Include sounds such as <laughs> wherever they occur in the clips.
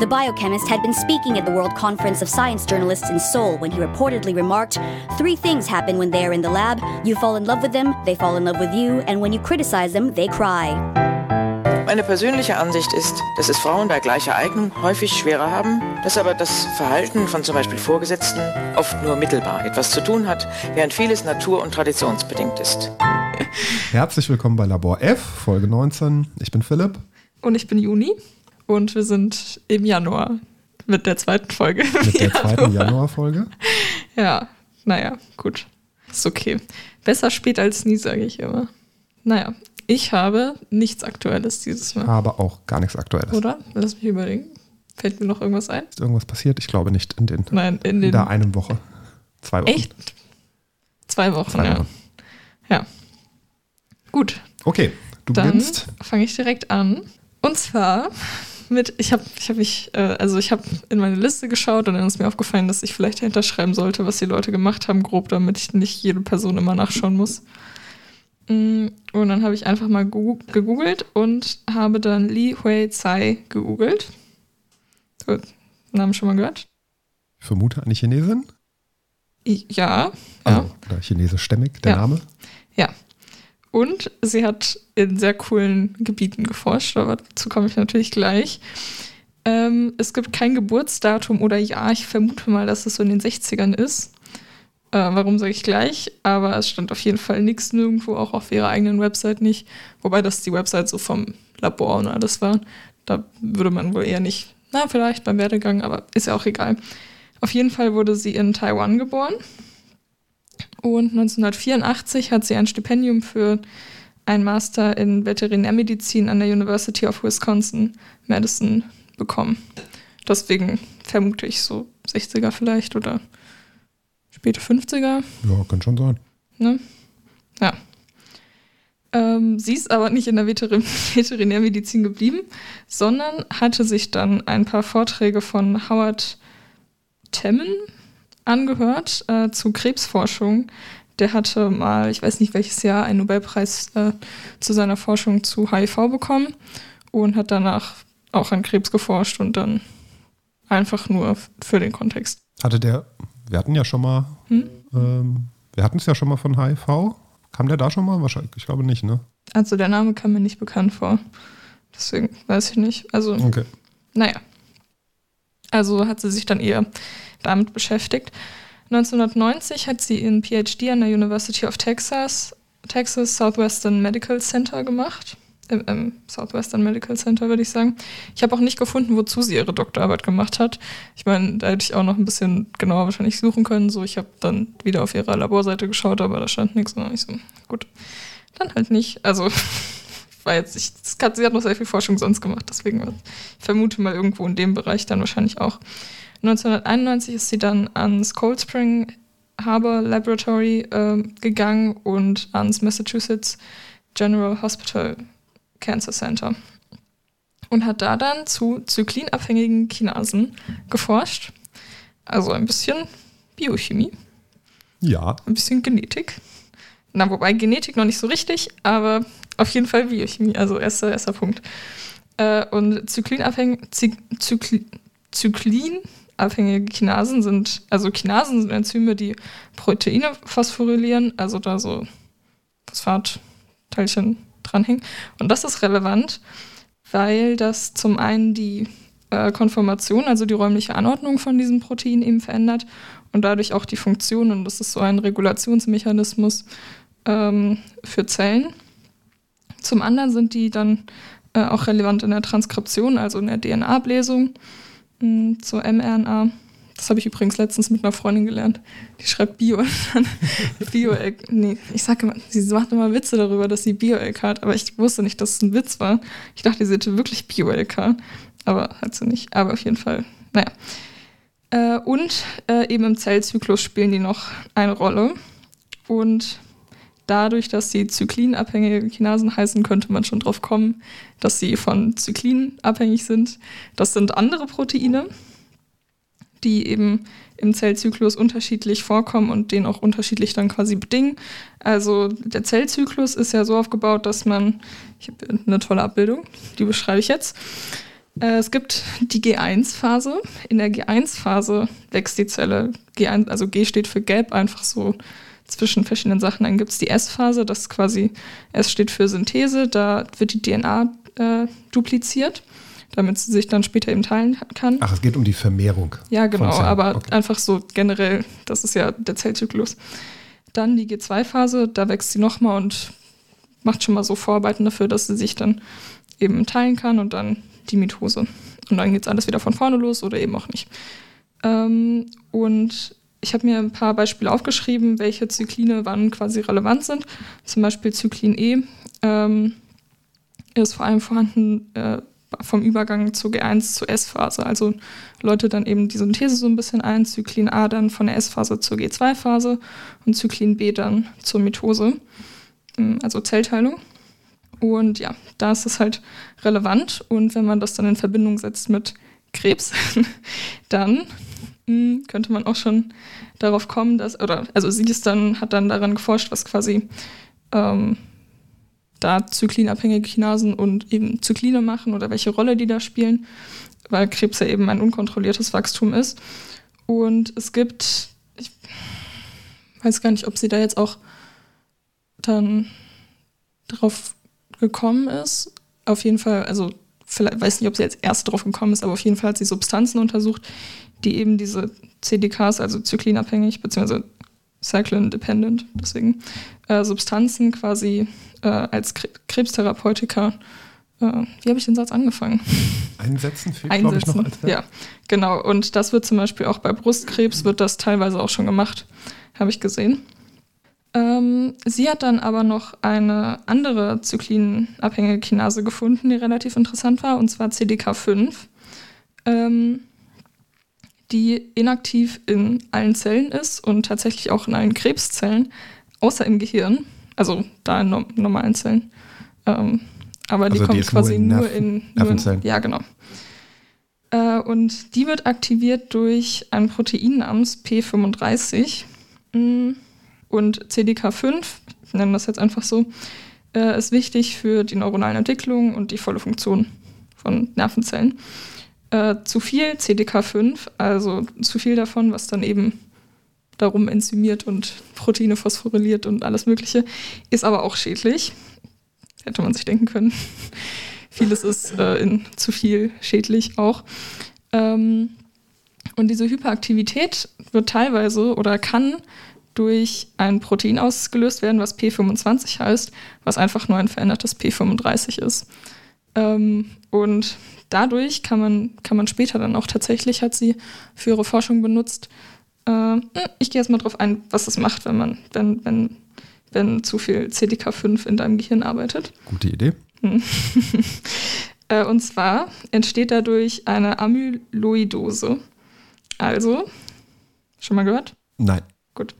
The biochemist had been speaking at the World Conference of Science Journalists in Seoul when he reportedly remarked Three things happen when they are in the lab you fall in love with them, they fall in love with you, and when you criticize them, they cry. Meine persönliche Ansicht ist, dass es Frauen bei gleicher Eignung häufig schwerer haben, dass aber das Verhalten von zum Beispiel Vorgesetzten oft nur mittelbar etwas zu tun hat, während vieles natur- und traditionsbedingt ist. Herzlich willkommen bei Labor F, Folge 19. Ich bin Philipp. Und ich bin Juni und wir sind im Januar mit der zweiten Folge. Mit <laughs> der zweiten Januarfolge. Ja, naja, gut. Ist okay. Besser spät als nie, sage ich immer. Naja, ich habe nichts Aktuelles dieses Mal. Aber auch gar nichts Aktuelles. Oder? Lass mich überlegen. Fällt mir noch irgendwas ein? Ist irgendwas passiert? Ich glaube nicht in den Nein, in den. der einen Woche. Zwei Wochen. Echt? Zwei Wochen, Zwei ja. Wochen. Ja. Gut, Okay, du dann beginnst. fange ich direkt an. Und zwar mit, ich habe ich hab mich, äh, also ich habe in meine Liste geschaut und dann ist mir aufgefallen, dass ich vielleicht dahinter schreiben sollte, was die Leute gemacht haben, grob, damit ich nicht jede Person immer nachschauen muss. Mm, Und dann habe ich einfach mal gegoogelt und habe dann Li Hui Tsai gegoogelt. Gut, Namen schon mal gehört? Ich vermute eine Chinesin. Ja, ja. Also, chinesischstämmig, der Ja. Name. Ja. Und sie hat in sehr coolen Gebieten geforscht, aber dazu komme ich natürlich gleich. Ähm, es gibt kein Geburtsdatum oder Jahr. Ich vermute mal, dass es so in den 60ern ist. Äh, warum sage ich gleich? Aber es stand auf jeden Fall nichts nirgendwo, auch auf ihrer eigenen Website nicht. Wobei das die Website so vom Labor und alles war. Da würde man wohl eher nicht, na, vielleicht beim Werdegang, aber ist ja auch egal. Auf jeden Fall wurde sie in Taiwan geboren. Und 1984 hat sie ein Stipendium für einen Master in Veterinärmedizin an der University of Wisconsin Madison bekommen. Deswegen vermute ich so 60er vielleicht oder späte 50er. Ja, kann schon sein. Ne? Ja. Ähm, sie ist aber nicht in der Veterin <laughs> Veterinärmedizin geblieben, sondern hatte sich dann ein paar Vorträge von Howard Temmen angehört äh, zu Krebsforschung. Der hatte mal, ich weiß nicht welches Jahr, einen Nobelpreis äh, zu seiner Forschung zu HIV bekommen und hat danach auch an Krebs geforscht und dann einfach nur für den Kontext. Hatte der, wir hatten ja schon mal, Hm? ähm, wir hatten es ja schon mal von HIV. Kam der da schon mal? Wahrscheinlich, ich glaube nicht, ne? Also der Name kam mir nicht bekannt vor. Deswegen weiß ich nicht. Also, Okay. naja. Also hat sie sich dann eher damit beschäftigt. 1990 hat sie ihren PhD an der University of Texas, Texas Southwestern Medical Center gemacht. Im, im Southwestern Medical Center, würde ich sagen. Ich habe auch nicht gefunden, wozu sie ihre Doktorarbeit gemacht hat. Ich meine, da hätte ich auch noch ein bisschen genauer wahrscheinlich suchen können. So, ich habe dann wieder auf ihrer Laborseite geschaut, aber da stand nichts. Und ich so, gut, dann halt nicht. Also, <laughs> war jetzt nicht, sie hat noch sehr viel Forschung sonst gemacht, deswegen ich vermute mal irgendwo in dem Bereich dann wahrscheinlich auch. 1991 ist sie dann ans Cold Spring Harbor Laboratory äh, gegangen und ans Massachusetts General Hospital Cancer Center und hat da dann zu zyklinabhängigen Kinasen geforscht. Also ein bisschen Biochemie Ja, ein bisschen Genetik. Na, wobei Genetik noch nicht so richtig, aber auf jeden Fall Biochemie, also erster, erster Punkt. Äh, und zyklinabhängig, Zy Zykli zyklinabhängige Kinasen sind, also Kinasen sind Enzyme, die Proteine phosphorylieren, also da so Phosphatteilchen dranhängen. Und das ist relevant, weil das zum einen die äh, Konformation, also die räumliche Anordnung von diesem Protein eben verändert und dadurch auch die Funktion. Und das ist so ein Regulationsmechanismus ähm, für Zellen. Zum anderen sind die dann äh, auch relevant in der Transkription, also in der DNA-Bläsung zur mRNA. Das habe ich übrigens letztens mit einer Freundin gelernt. Die schreibt Bio <laughs> Bio. Nee, ich sage immer, sie macht immer Witze darüber, dass sie Bio-LK hat, aber ich wusste nicht, dass es ein Witz war. Ich dachte, sie hätte wirklich Bio-LK, aber hat sie nicht. Aber auf jeden Fall, naja. Äh, und äh, eben im Zellzyklus spielen die noch eine Rolle. Und dadurch, dass sie zyklinabhängige Kinasen heißen, könnte man schon drauf kommen, dass sie von Zyklin abhängig sind. Das sind andere Proteine, die eben im Zellzyklus unterschiedlich vorkommen und den auch unterschiedlich dann quasi bedingen. Also der Zellzyklus ist ja so aufgebaut, dass man, ich habe eine tolle Abbildung, die beschreibe ich jetzt. Äh, Es gibt die G1-Phase. In der G1-Phase wächst die Zelle. G1, also G steht für Gap, einfach so zwischen verschiedenen Sachen. Dann gibt es die S-Phase, das ist quasi, S steht für Synthese, da wird die DNA äh, dupliziert, damit sie sich dann später eben teilen kann. Ach, es geht um die Vermehrung. Ja, genau, aber Okay. einfach so generell, das ist ja der Zellzyklus. Dann die G2-Phase, da wächst sie nochmal und macht schon mal so Vorarbeiten dafür, dass sie sich dann eben teilen kann und dann die Mitose. Und dann geht es alles wieder von vorne los oder eben auch nicht. Ähm, und ich habe mir ein paar Beispiele aufgeschrieben, welche Zykline wann quasi relevant sind. Zum Beispiel Zyklin E ähm, ist vor allem vorhanden äh, vom Übergang zur G1 zur S-Phase. Also läutet dann eben die Synthese so ein bisschen ein. Zyklin A dann von der S-Phase zur G2-Phase und Zyklin B dann zur Mitose, ähm, also Zellteilung. Und ja, da ist es halt relevant. Und wenn man das dann in Verbindung setzt mit Krebs, <laughs> dann mh, könnte man auch schon darauf kommen, dass, oder also sie ist dann, hat dann daran geforscht, was quasi ähm, da zyklinabhängige Kinasen und eben Zykline machen oder welche Rolle die da spielen, weil Krebs ja eben ein unkontrolliertes Wachstum ist. Und es gibt, ich weiß gar nicht, ob sie da jetzt auch dann drauf gekommen ist. Auf jeden Fall, also vielleicht weiß nicht, ob sie jetzt erst drauf gekommen ist, aber auf jeden Fall hat sie Substanzen untersucht, die eben diese CDKs, also zyklinabhängig, beziehungsweise cyclin dependent, deswegen äh, Substanzen quasi äh, als Kre Krebstherapeutika, äh, wie habe ich den Satz angefangen? Einsetzen fehlt, glaube ich, noch als Verb. ja, genau. Und das wird zum Beispiel auch bei Brustkrebs, wird das teilweise auch schon gemacht, habe ich gesehen. Ähm, sie hat dann aber noch eine andere zyklinabhängige Kinase gefunden, die relativ interessant war, und zwar CDK5, ähm, die inaktiv in allen Zellen ist und tatsächlich auch in allen Krebszellen, außer im Gehirn, also da in no normalen Zellen. Ähm, aber die Also die kommt nur quasi nur in, nur in Nervenzellen. Ja, genau. Äh, und die wird aktiviert durch ein Protein namens P35. Mm, Und CDK5, ich nenne das jetzt einfach so, äh, ist wichtig für die neuronalen Entwicklungen und die volle Funktion von Nervenzellen. Äh, zu viel CDK5, also zu viel davon, was dann eben darum enzymiert und Proteine phosphoryliert und alles Mögliche, ist aber auch schädlich. Hätte man sich denken können. <laughs> Vieles ist äh, in zu viel schädlich auch. Ähm, und diese Hyperaktivität wird teilweise oder kann durch ein Protein ausgelöst werden, was P25 heißt, was einfach nur ein verändertes P35 ist. Ähm, und dadurch kann man, kann man später dann auch tatsächlich, hat sie für ihre Forschung benutzt, äh, ich gehe jetzt mal drauf ein, was es macht, wenn man, wenn, wenn, wenn zu viel CDK5 in deinem Gehirn arbeitet. Gute Idee. <laughs> Äh, und zwar entsteht dadurch eine Amyloidose. Also, schon mal gehört? Nein. Gut.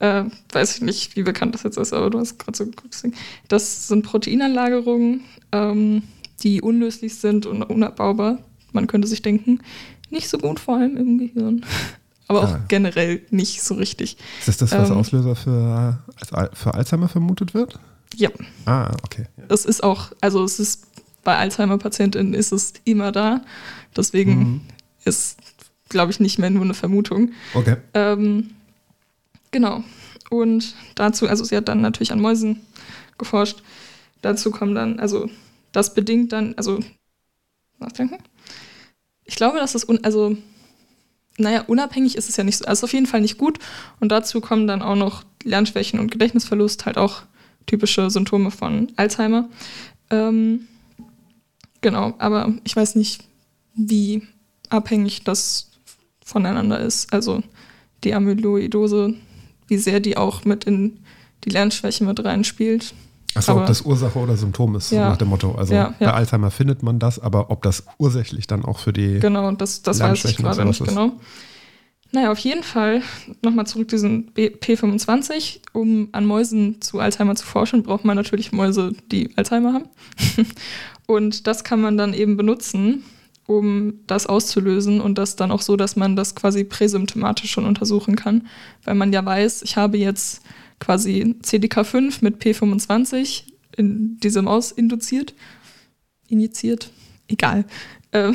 Äh, weiß ich nicht, wie bekannt das jetzt ist, aber du hast gerade so gesehen. Das sind Proteinanlagerungen, ähm, die unlöslich sind und unabbaubar. Man könnte sich denken, nicht so gut, vor allem im Gehirn. <laughs> Aber auch Ah. generell nicht so richtig. Ist das das, was Ähm. Auslöser für, für Alzheimer vermutet wird? Ja, Ah, okay. Es ist auch, also es ist bei Alzheimer-PatientInnen ist es immer da. Deswegen Mhm. ist, glaube ich, nicht mehr nur eine Vermutung. Okay. Ähm, genau. Und dazu, also sie hat dann natürlich an Mäusen geforscht. Dazu kommen dann, also das bedingt dann, also nachdenken. Ich glaube, dass das, un, also naja, unabhängig ist es ja nicht so, also auf jeden Fall nicht gut. Und dazu kommen dann auch noch Lernschwächen und Gedächtnisverlust, halt auch typische Symptome von Alzheimer. Ähm, genau, aber ich weiß nicht, wie abhängig das voneinander ist. Also die Amyloidose, wie sehr die auch mit in die Lernschwäche mit reinspielt. Achso, ob das Ursache oder Symptom ist, Ja. nach dem Motto. Also Ja, bei ja. Alzheimer findet man das, aber ob das ursächlich dann auch für die. Genau, das, das weiß ich gerade nicht sowas ist. genau. Naja, auf jeden Fall, nochmal zurück zu diesem B- P25. Um an Mäusen zu Alzheimer zu forschen, braucht man natürlich Mäuse, die Alzheimer haben. <laughs> und das kann man dann eben benutzen, um das auszulösen und das dann auch so, dass man das quasi präsymptomatisch schon untersuchen kann. Weil man ja weiß, ich habe jetzt quasi CDK5 mit P25 in diese Maus induziert. Injiziert. Egal. Ähm,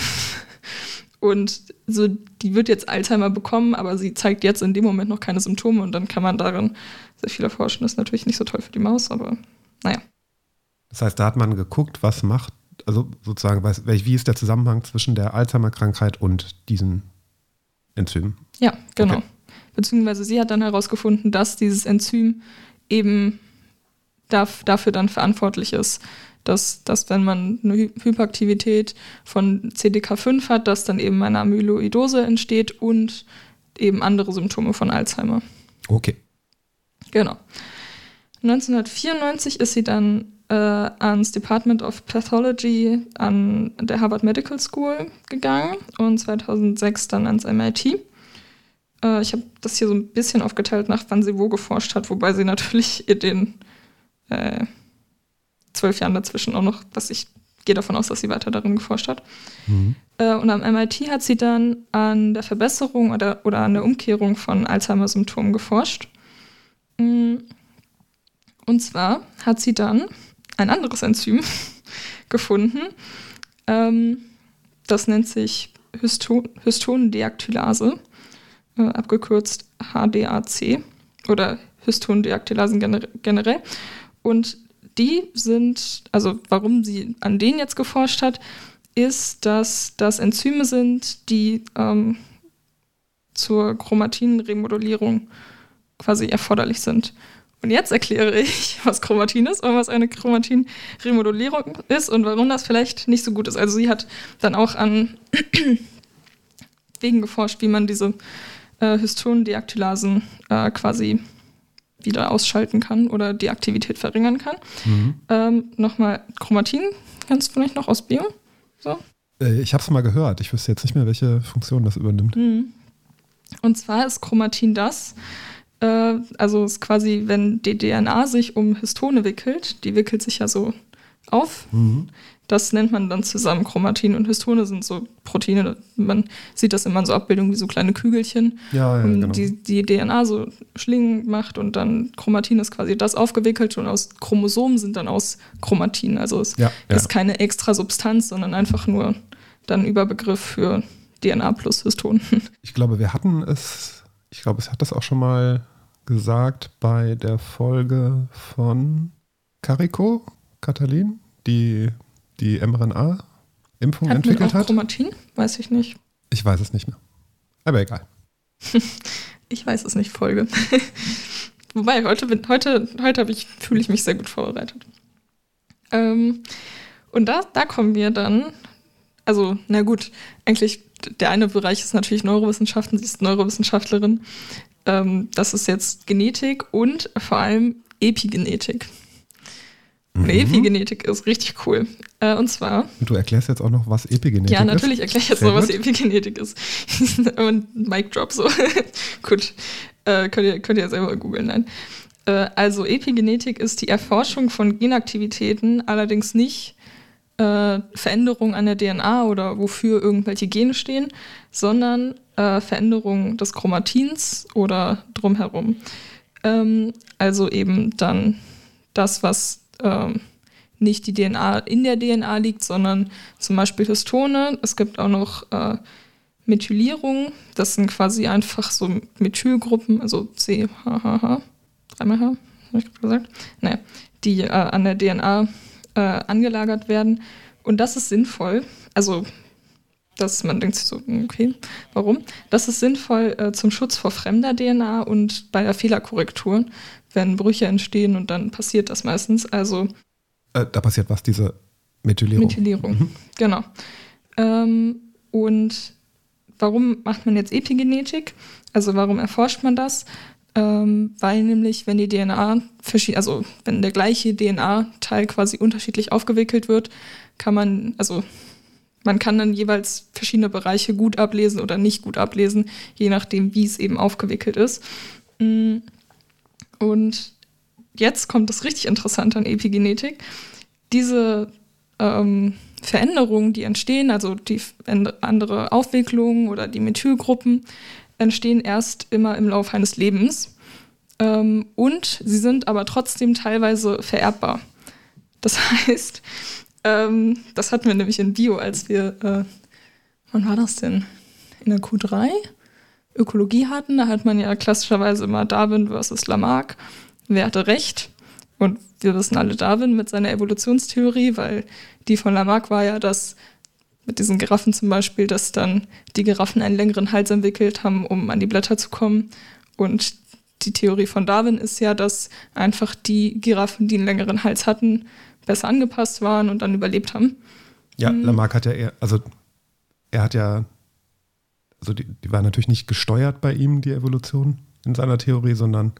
<laughs> und so, die wird jetzt Alzheimer bekommen, aber sie zeigt jetzt in dem Moment noch keine Symptome und dann kann man darin sehr viel erforschen. Das ist natürlich nicht so toll für die Maus, aber naja. Das heißt, da hat man geguckt, was macht, also sozusagen, was, wie ist der Zusammenhang zwischen der Alzheimer-Krankheit und diesen Enzymen? Ja, genau. Okay. Beziehungsweise sie hat dann herausgefunden, dass dieses Enzym eben dafür dann verantwortlich ist, dass, dass wenn man eine Hy Hyperaktivität von CDK5 hat, dass dann eben eine Amyloidose entsteht und eben andere Symptome von Alzheimer. Okay. Genau. 1994 ist sie dann äh, ans Department of Pathology an der Harvard Medical School gegangen und 2006 dann ans MIT. Äh, ich habe das hier so ein bisschen aufgeteilt nach wann sie wo geforscht hat, wobei sie <laughs> natürlich in den äh, zwölf Jahren dazwischen auch noch, was ich gehe davon aus, dass sie weiter darin geforscht hat. Äh, und am MIT hat sie dann an der Verbesserung oder, oder an der Umkehrung von Alzheimer-Symptomen geforscht. Mm. Und zwar hat sie dann ein anderes Enzym <laughs> gefunden. Ähm, das nennt sich Hysto Hystondeaktylase, äh, abgekürzt HDAC oder Hystondeaktylasen gener generell. Und die sind, also warum sie an denen jetzt geforscht hat, ist, dass das Enzyme sind, die ähm, zur Chromatinremodulierung quasi erforderlich sind. Und jetzt erkläre ich, <laughs> was Chromatin ist und was eine Chromatinremodulierung ist und warum das vielleicht nicht so gut ist. Also sie hat dann auch an <clears throat> Wegen geforscht, wie man diese äh, Hystondeaktylasen äh, quasi wieder ausschalten kann oder die Aktivität verringern kann. Ähm, Nochmal Chromatin, kannst du vielleicht noch aus Bio? So. Äh, ich habe es mal gehört. Ich wüsste jetzt nicht mehr, welche Funktion das übernimmt. Mhm. Und zwar ist Chromatin das, äh, also ist quasi, wenn die DNA sich um Histone wickelt, die wickelt sich ja so auf, das nennt man dann zusammen Chromatin und Histone sind so Proteine, man sieht das immer in so Abbildungen wie so kleine Kügelchen, Ja, ja, genau. die, die DNA so Schlingen macht und dann Chromatin ist quasi das aufgewickelt und aus Chromosomen sind dann aus Chromatin, also es Ja, ja. ist keine extra Substanz, sondern einfach nur dann Überbegriff für DNA plus Histon. <laughs> Ich glaube, wir hatten es, ich glaube, es hat das auch schon mal gesagt bei der Folge von Carico, Katalin, die die mRNA-Impfung entwickelt auch hat. Chromatin? Weiß ich nicht. Ich weiß es nicht mehr. Aber egal. <laughs> Ich weiß es nicht, Folge. <laughs> Wobei, heute, heute, heute ich, fühle ich mich sehr gut vorbereitet. Ähm, und da, da kommen wir dann, also, na gut, eigentlich, der eine Bereich ist natürlich Neurowissenschaften, sie ist Neurowissenschaftlerin. Ähm, das ist jetzt Genetik und vor allem Epigenetik. Mhm. Epigenetik ist richtig cool. Äh, und zwar Und du erklärst jetzt auch noch, was Epigenetik ja, ist? natürlich erkläre ich jetzt Sehr noch, was. Epigenetik ist. <laughs> Und Mic Drop so. <laughs> gut. Äh, könnt, ihr, könnt ihr selber googeln, nein. Äh, also Epigenetik ist die Erforschung von Genaktivitäten, allerdings nicht äh, Veränderungen an der DNA oder wofür irgendwelche Gene stehen, sondern äh, Veränderungen des Chromatins oder drumherum. Ähm, also eben dann das, was ähm, nicht die DNA in der DNA liegt, sondern zum Beispiel Histone. Es gibt auch noch äh, Methylierung. Das sind quasi einfach so Methylgruppen, also C, H, H, H, dreimal H, habe ich gerade gesagt. Naja, die äh, an der DNA äh, angelagert werden. Und das ist sinnvoll. Also, dass man denkt sich so, okay, warum? Das ist sinnvoll äh, zum Schutz vor fremder DNA und bei der Fehlerkorrektur, wenn Brüche entstehen und dann passiert das meistens. Also Äh, da passiert was, diese Methylierung. Methylierung, genau. Ähm, und warum macht man jetzt Epigenetik? Also warum erforscht man das? Ähm, weil nämlich, wenn die DNA, also wenn der gleiche DNA-Teil quasi unterschiedlich aufgewickelt wird, kann man, also man kann dann jeweils verschiedene Bereiche gut ablesen oder nicht gut ablesen, je nachdem, wie es eben aufgewickelt ist. Mm. Und jetzt kommt das richtig Interessante an Epigenetik. Diese ähm, Veränderungen, die entstehen, also die andere Aufwicklungen oder die Methylgruppen, entstehen erst immer im Laufe eines Lebens. Ähm, und sie sind aber trotzdem teilweise vererbbar. Das <laughs> heißt, ähm, das hatten wir nämlich in Bio, als wir, äh, wann war das denn? In der Q3 Ökologie hatten. Da hat man ja klassischerweise immer Darwin versus Lamarck. Wer hatte recht? Und wir wissen alle Darwin mit seiner Evolutionstheorie, weil die von Lamarck war ja, dass mit diesen Giraffen zum Beispiel, dass dann die Giraffen einen längeren Hals entwickelt haben, um an die Blätter zu kommen. Und die Theorie von Darwin ist ja, dass einfach die Giraffen, die einen längeren Hals hatten, besser angepasst waren und dann überlebt haben. Ja, mhm. Lamarck hat ja eher, also er hat ja, also die, die war natürlich nicht gesteuert bei ihm, die Evolution in seiner Theorie, sondern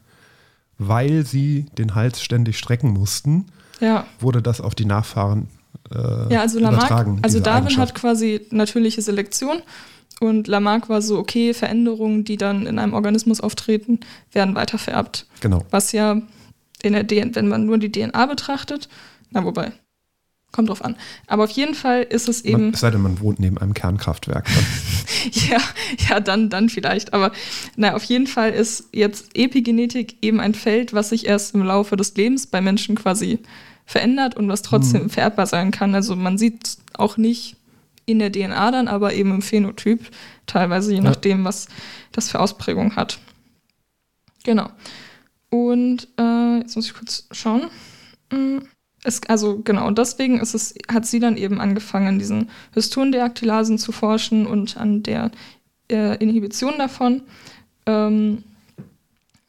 weil sie den Hals ständig strecken mussten, ja. wurde das auf die Nachfahren äh, ja, also Lamarck, übertragen. Also Darwin hat quasi natürliche Selektion und Lamarck war so, okay, Veränderungen, die dann in einem Organismus auftreten, werden weiter vererbt. Genau. Was ja in der DNA, wenn man nur die DNA betrachtet, na wobei, kommt drauf an. Aber auf jeden Fall ist es eben. Man, es sei denn, man wohnt neben einem Kernkraftwerk. <laughs> ja, ja, dann, dann vielleicht. Aber na, auf jeden Fall ist jetzt Epigenetik eben ein Feld, was sich erst im Laufe des Lebens bei Menschen quasi verändert und was trotzdem hm. vererbbar sein kann. Also man sieht auch nicht in der DNA dann, aber eben im Phänotyp, teilweise je nachdem, was das für Ausprägung hat. Genau. Und äh, jetzt muss ich kurz schauen. Hm, es, also genau, deswegen ist es, hat sie dann eben angefangen, diesen Histondeaktylasen zu forschen und an der äh, Inhibition davon, ähm,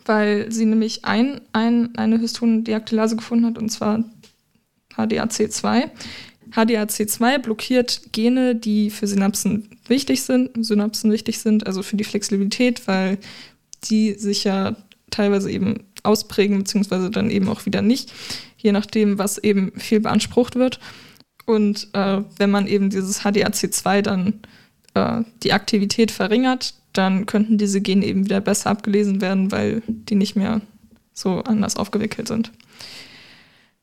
weil sie nämlich ein, ein, eine Histondeaktylase gefunden hat, und zwar HDAC2. HDAC2 blockiert Gene, die für Synapsen wichtig sind, Synapsen wichtig sind, also für die Flexibilität, weil die sich ja teilweise eben ausprägen, beziehungsweise dann eben auch wieder nicht, je nachdem, was eben viel beansprucht wird. Und äh, wenn man eben dieses HDAC2 dann äh, die Aktivität verringert, dann könnten diese Gene eben wieder besser abgelesen werden, weil die nicht mehr so anders aufgewickelt sind.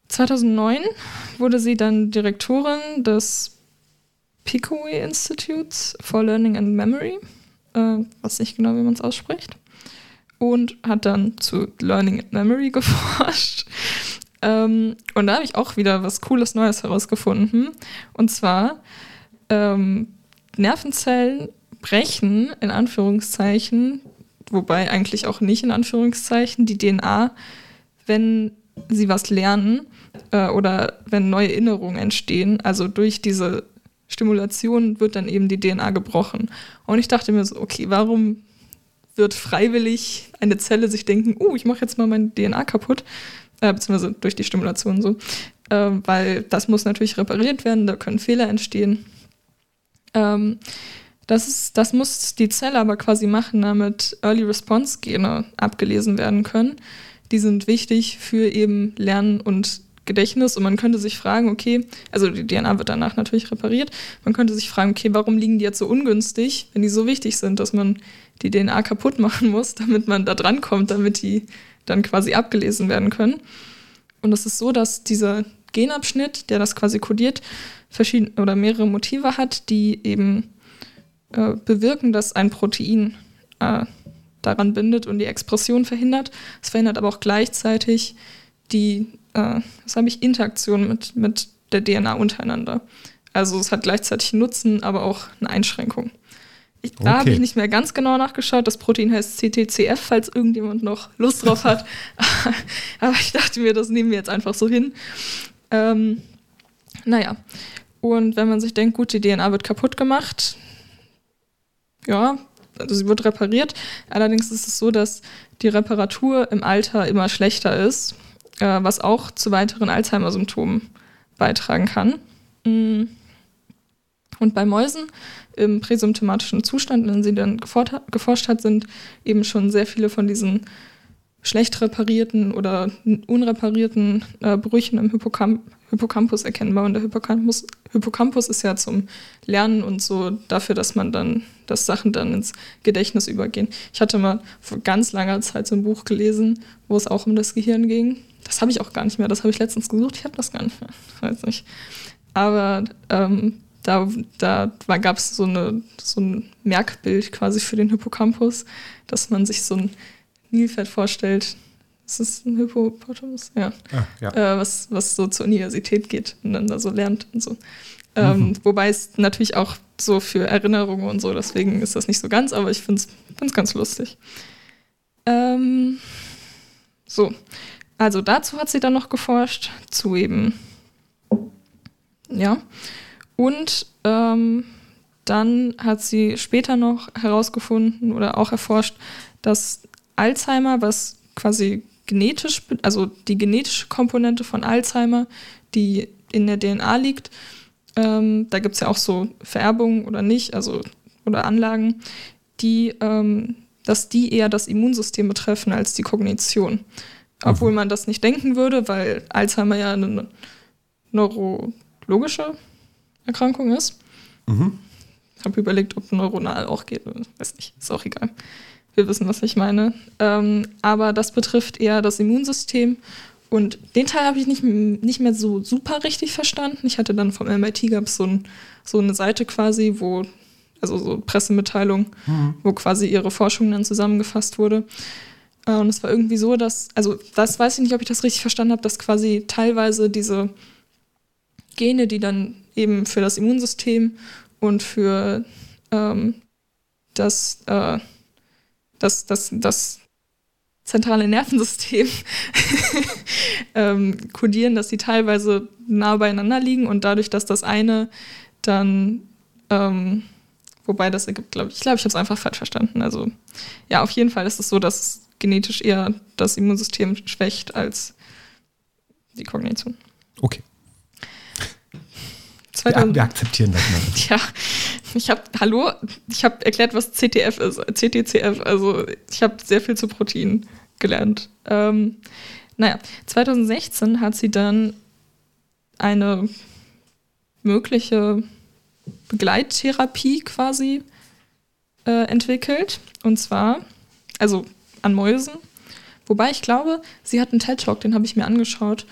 2009 wurde sie dann Direktorin des Picowe Institutes for Learning and Memory, äh, was nicht genau, wie man es ausspricht, und hat dann zu Learning and Memory <laughs> geforscht. Ähm, und da habe ich auch wieder was Cooles Neues herausgefunden. Und zwar ähm, Nervenzellen brechen in Anführungszeichen, wobei eigentlich auch nicht in Anführungszeichen, die DNA, wenn sie was lernen äh, oder wenn neue Erinnerungen entstehen. Also durch diese Stimulation wird dann eben die DNA gebrochen. Und ich dachte mir so, okay, warum wird freiwillig eine Zelle sich denken, oh, ich mache jetzt mal meine DNA kaputt, äh, beziehungsweise durch die Stimulation so, äh, weil das muss natürlich repariert werden, da können Fehler entstehen. Ähm, das, ist, das muss die Zelle aber quasi machen, damit Early Response Gene abgelesen werden können. Die sind wichtig für eben Lernen und Gedächtnis und man könnte sich fragen, okay, also die DNA wird danach natürlich repariert, man könnte sich fragen, okay, warum liegen die jetzt so ungünstig, wenn die so wichtig sind, dass man die DNA kaputt machen muss, damit man da dran kommt, damit die dann quasi abgelesen werden können. Und es ist so, dass dieser Genabschnitt, der das quasi kodiert, verschiedene oder mehrere Motive hat, die eben äh, bewirken, dass ein Protein äh, daran bindet und die Expression verhindert. Es verhindert aber auch gleichzeitig die, äh, was habe ich, Interaktion mit, mit der DNA untereinander. Also es hat gleichzeitig einen Nutzen, aber auch eine Einschränkung. Ich, da okay. habe ich nicht mehr ganz genau nachgeschaut. Das Protein heißt CTCF, falls irgendjemand noch Lust drauf hat. <laughs> Aber ich dachte mir, das nehmen wir jetzt einfach so hin. Ähm, naja, und wenn man sich denkt, gut, die DNA wird kaputt gemacht, ja, also sie wird repariert. Allerdings ist es so, dass die Reparatur im Alter immer schlechter ist, äh, was auch zu weiteren Alzheimer-Symptomen beitragen kann. Mm. Und bei Mäusen im präsymptomatischen Zustand, dem sie dann geforscht hat, sind eben schon sehr viele von diesen schlecht reparierten oder unreparierten äh, Brüchen im Hippocamp Hippocampus erkennbar. Und der Hippocampus, Hippocampus ist ja zum Lernen und so dafür, dass man dann, dass Sachen dann ins Gedächtnis übergehen. Ich hatte mal vor ganz langer Zeit so ein Buch gelesen, wo es auch um das Gehirn ging. Das habe ich auch gar nicht mehr. Das habe ich letztens gesucht. Ich habe das gar nicht mehr. Weiß nicht. Aber ähm, da, da gab es so, eine, so ein Merkbild quasi für den Hippocampus, dass man sich so ein Nilpferd vorstellt. Ist das ein Hippopotamus? Ja. Ah, ja. Äh, was, was so zur Universität geht und dann da so lernt und so. Ähm, Mhm. Wobei es natürlich auch so für Erinnerungen und so, deswegen ist das nicht so ganz, aber ich finde es ganz lustig. Ähm, so, also dazu hat sie dann noch geforscht, zu eben, ja. Und ähm, dann hat sie später noch herausgefunden oder auch erforscht, dass Alzheimer, was quasi genetisch, also die genetische Komponente von Alzheimer, die in der DNA liegt, ähm, da gibt es ja auch so Vererbungen oder nicht, also oder Anlagen, die, ähm, dass die eher das Immunsystem betreffen als die Kognition. Obwohl man das nicht denken würde, weil Alzheimer ja eine neurologische Erkrankung ist. Mhm. Ich habe überlegt, ob neuronal auch geht. Weiß nicht, ist auch egal. Wir wissen, was ich meine. Ähm, aber das betrifft eher das Immunsystem. Und den Teil habe ich nicht, nicht mehr so super richtig verstanden. Ich hatte dann vom MIT gab es so, ein, so eine Seite quasi, wo, also so Pressemitteilung, wo quasi ihre Forschung dann zusammengefasst wurde. Äh, Und es war irgendwie so, dass, also das weiß ich nicht, ob ich das richtig verstanden habe, dass quasi teilweise diese Gene, die dann eben für das Immunsystem und für ähm, das, äh, das, das, das zentrale Nervensystem <laughs> ähm, kodieren, dass sie teilweise nah beieinander liegen und dadurch, dass das eine dann, ähm, wobei das ergibt, glaube ich, ich glaube, ich habe es einfach falsch verstanden. Also ja, auf jeden Fall ist es so, dass genetisch eher das Immunsystem schwächt als die Kognition. Okay. 2000 Wir, wir akzeptieren das mal. <laughs> Ja, ich habe, hallo, ich habe erklärt, was CTF ist, CTCF, also ich habe sehr viel zu Protein gelernt. Ähm, naja, 2016 hat sie dann eine mögliche Begleittherapie quasi äh, entwickelt. Und zwar, also an Mäusen. Wobei ich glaube, sie hat einen TED-Talk, den habe ich mir angeschaut.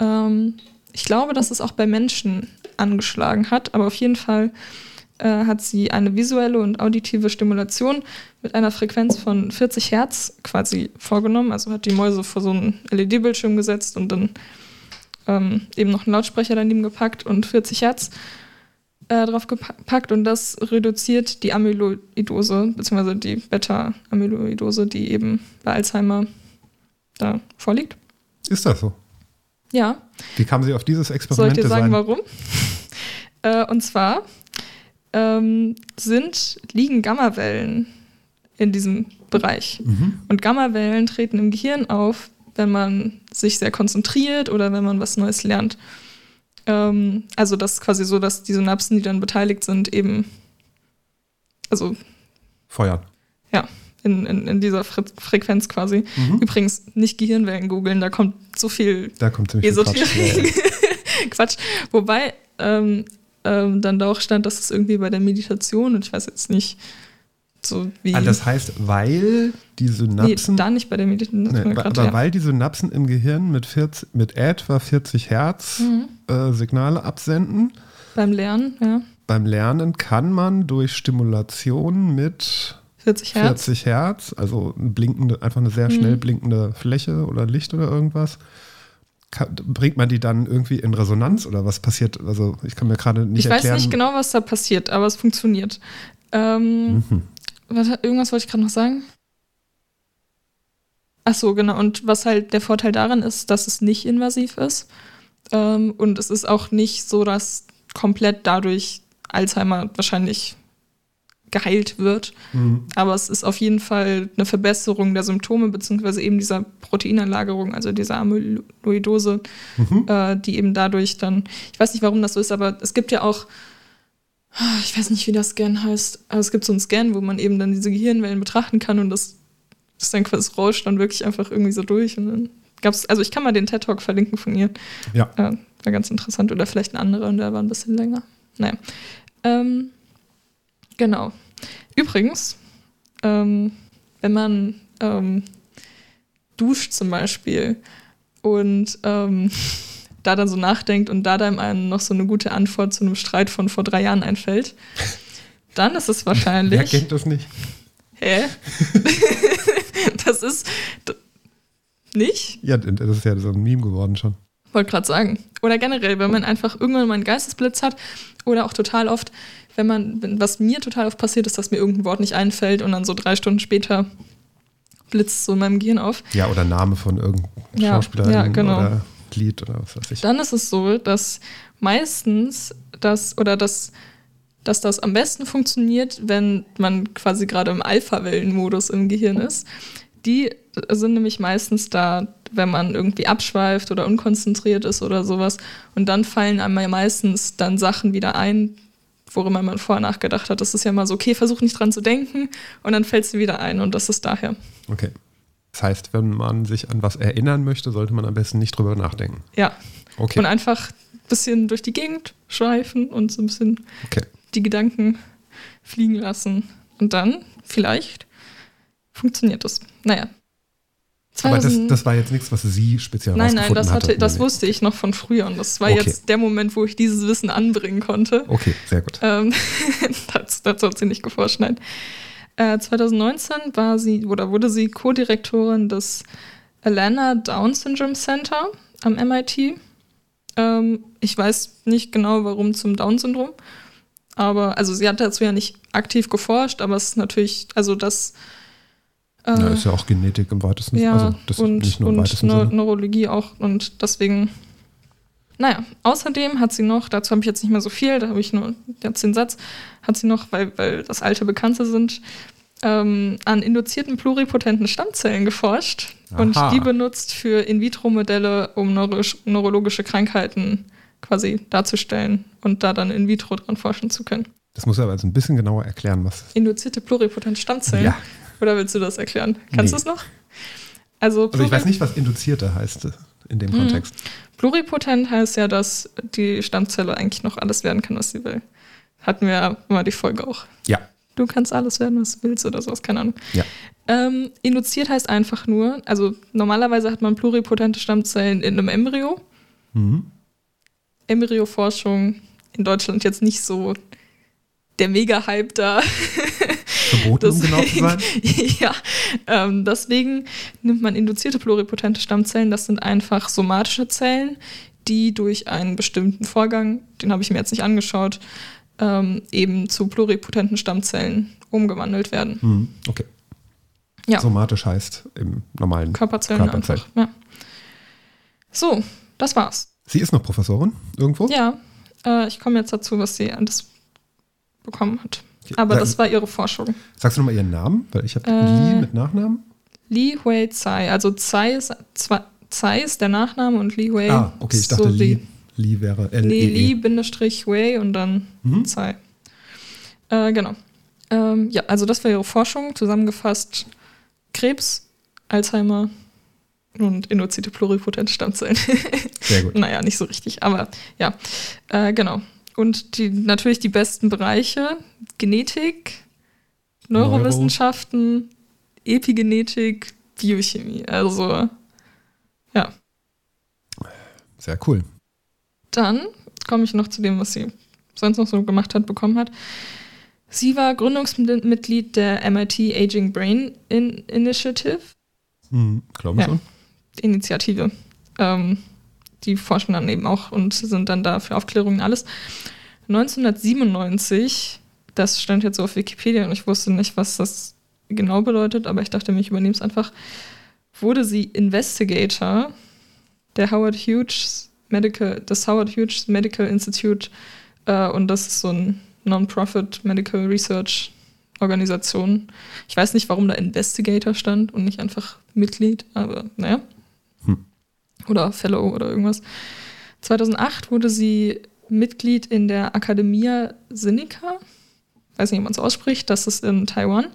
Ähm, ich glaube, dass es auch bei Menschen angeschlagen hat, aber auf jeden Fall äh, hat sie eine visuelle und auditive Stimulation mit einer Frequenz von 40 Hertz quasi vorgenommen. Also hat die Mäuse vor so einen LED-Bildschirm gesetzt und dann ähm, eben noch einen Lautsprecher daneben gepackt und 40 Hertz äh, drauf gepackt und das reduziert die Amyloidose, beziehungsweise die Beta-Amyloidose, die eben bei Alzheimer da vorliegt. Ist das so? Ja, Wie kam sie auf dieses soll ich Experiment dir sagen, Design? warum? <laughs> äh, und zwar ähm, sind, liegen Gammawellen in diesem Bereich. Mhm. Und Gammawellen treten im Gehirn auf, wenn man sich sehr konzentriert oder wenn man was Neues lernt. Ähm, also das ist quasi so, dass die Synapsen, die dann beteiligt sind, eben, also Feuern. ja, in, in, in dieser Fre Frequenz quasi. Mhm. Übrigens nicht Gehirnwellen googeln, da kommt so viel Da kommt ziemlich viel Quatsch. Esoterik. <laughs> Quatsch. Wobei ähm, ähm, dann da auch stand, dass es irgendwie bei der Meditation und ich weiß jetzt nicht so wie. Ah, das heißt, weil die nee, Synapsen. da nicht bei der Meditation. Nee, war aber grad, ja. weil die Synapsen im Gehirn mit, 40, mit etwa 40 Hertz Mhm. äh, Signale absenden, Beim Lernen, ja. beim Lernen kann man durch Stimulation mit 40 Hertz. 40 Hertz, also blinkende, einfach eine sehr schnell Mhm. blinkende Fläche oder Licht oder irgendwas, kann, bringt man die dann irgendwie in Resonanz oder was passiert? Also ich kann mir gerade nicht ich erklären. weiß nicht genau, was da passiert, aber es funktioniert. Ähm, Mhm. Was, irgendwas wollte ich gerade noch sagen. Ach so, genau. Und was halt der Vorteil daran ist, dass es nicht invasiv ist. Ähm, und es ist auch nicht so, dass komplett dadurch Alzheimer wahrscheinlich geheilt wird. Mhm. Aber es ist auf jeden Fall eine Verbesserung der Symptome, beziehungsweise eben dieser Proteinanlagerung, also dieser Amyloidose, Mhm. äh, die eben dadurch dann, ich weiß nicht, warum das so ist, aber es gibt ja auch, ich weiß nicht, wie das Scan heißt, aber es gibt so einen Scan, wo man eben dann diese Gehirnwellen betrachten kann und das Das dann quasi rauscht dann wirklich einfach irgendwie so durch. Und dann gab's, also ich kann mal den TED Talk verlinken von ihr. Ja. Äh, war ganz interessant. Oder vielleicht ein anderer und der war ein bisschen länger. Naja. Ähm, genau. Übrigens, ähm, wenn man ähm, duscht zum Beispiel und ähm, <laughs> da dann so nachdenkt und da dann einem noch so eine gute Antwort zu einem Streit von vor drei Jahren einfällt, dann ist es Wer wahrscheinlich. kennt das nicht? Hä? <laughs> das ist nicht? Ja, das ist ja so ein Meme geworden schon. Wollte gerade sagen. Oder generell, wenn man einfach irgendwann mal einen Geistesblitz hat oder auch total oft, wenn man, was mir total oft passiert ist, dass mir irgendein Wort nicht einfällt und dann so drei Stunden später blitzt so in meinem Gehirn auf. Ja, oder Name von irgendeinem Ja, Schauspielerin ja, genau. oder Lied oder was weiß ich. Dann ist es so, dass meistens das oder das, dass das am besten funktioniert, wenn man quasi gerade im Alpha-Wellen-Modus im Gehirn ist. Die sind nämlich meistens da, wenn man irgendwie abschweift oder unkonzentriert ist oder sowas. Und dann fallen einem meistens dann Sachen wieder ein, worüber man vorher nachgedacht hat. Das ist ja mal so, okay, versuch nicht dran zu denken und dann fällt sie wieder ein und das ist daher. Okay. Das heißt, wenn man sich an was erinnern möchte, sollte man am besten nicht drüber nachdenken. Ja. Okay. Und einfach ein bisschen durch die Gegend schweifen und so ein bisschen Okay. die Gedanken fliegen lassen. Und dann, vielleicht, funktioniert das. Naja. Aber das, 2000 das war jetzt nichts, was sie speziell nein, nein, das, hatte, hatte. das Nee, wusste ich noch von früher und das war Okay. jetzt der Moment, wo ich dieses Wissen anbringen konnte. Okay, sehr gut. Ähm, dazu, dazu hat sie nicht geforscht, nein. Äh, 2019 war sie oder wurde sie Co-Direktorin des Alana Down Syndrome Center am MIT. Ähm, ich weiß nicht genau, warum zum Down-Syndrom. Aber, also sie hat dazu ja nicht aktiv geforscht, aber es ist natürlich, also das. Äh, Ja, ist ja auch Genetik im weitesten Sinne. ja, Also das und, nicht nur im und weitesten Neu Sinne. Neurologie auch. Und deswegen, naja, außerdem hat sie noch, dazu habe ich jetzt nicht mehr so viel, da habe ich nur jetzt den Satz, hat sie noch, weil, weil das alte Bekannte sind, ähm, an induzierten pluripotenten Stammzellen geforscht und Aha. die benutzt für In-vitro-Modelle, um neurologisch, neurologische Krankheiten quasi darzustellen und da dann in vitro dran forschen zu können. Das muss aber jetzt ein bisschen genauer erklären, was. Induzierte pluripotente Stammzellen? Ja. Oder willst du das erklären? Kannst Nee. du es noch? Also, Also ich weiß nicht, was Induzierte heißt in dem Mhm. Kontext. Pluripotent heißt ja, dass die Stammzelle eigentlich noch alles werden kann, was sie will. Hatten wir ja mal die Folge auch. Ja. Du kannst alles werden, was du willst oder sowas, keine Ahnung. Ja. Ähm, induziert heißt einfach nur, also normalerweise hat man pluripotente Stammzellen in einem Embryo. Mhm. Embryoforschung in Deutschland jetzt nicht so der Mega-Hype da. <laughs> Verboten, um genau zu sein. <laughs> ja, ähm, deswegen nimmt man induzierte pluripotente Stammzellen. Das sind einfach somatische Zellen, die durch einen bestimmten Vorgang, den habe ich mir jetzt nicht angeschaut, ähm, eben zu pluripotenten Stammzellen umgewandelt werden. Mhm. Okay. Ja. Somatisch heißt im normalen Körperzellen, Körperzellen. einfach. Ja. So, das war's. Sie ist noch Professorin irgendwo? Ja, äh, ich komme jetzt dazu, was sie alles bekommen hat. Aber Sag- das war ihre Forschung. Sagst du nochmal ihren Namen? Weil ich habe Äh, Lee mit Nachnamen. Li Hui Tsai. Also Tsai ist, Tsai ist der Nachname und Li Hui Ah, okay, ich dachte so Lee. wie Lee wäre L Li, E Li E. Bindestrich Hui und dann Mhm. Tsai. Äh, genau. Ähm, ja, also das war ihre Forschung. Zusammengefasst Krebs, Alzheimer und induzierte pluripotente Stammzellen. Sehr gut. <laughs> naja, nicht so richtig, aber ja, äh, genau. Und die, natürlich die besten Bereiche, Genetik, Neuro. Neurowissenschaften, Epigenetik, Biochemie. Also, ja. Sehr cool. Dann komme ich noch zu dem, was sie sonst noch so gemacht hat, bekommen hat. Sie war Gründungsmitglied der MIT Aging Brain In Initiative. Mhm, glaube Ja. schon. Initiative. Ähm, die forschen dann eben auch und sind dann da für Aufklärung und alles. 1997, das stand jetzt so auf Wikipedia und ich wusste nicht, was das genau bedeutet, aber ich dachte mir, ich übernehme es einfach, wurde sie Investigator der Howard Hughes Medical, des Howard Hughes Medical Institute äh, und das ist so ein Non-Profit Medical Research Organisation. Ich weiß nicht, warum da Investigator stand und nicht einfach Mitglied, aber naja. Oder Fellow oder irgendwas. 2008 wurde sie Mitglied in der Academia Sinica. Weiß nicht, wie man es ausspricht. Das ist in Taiwan.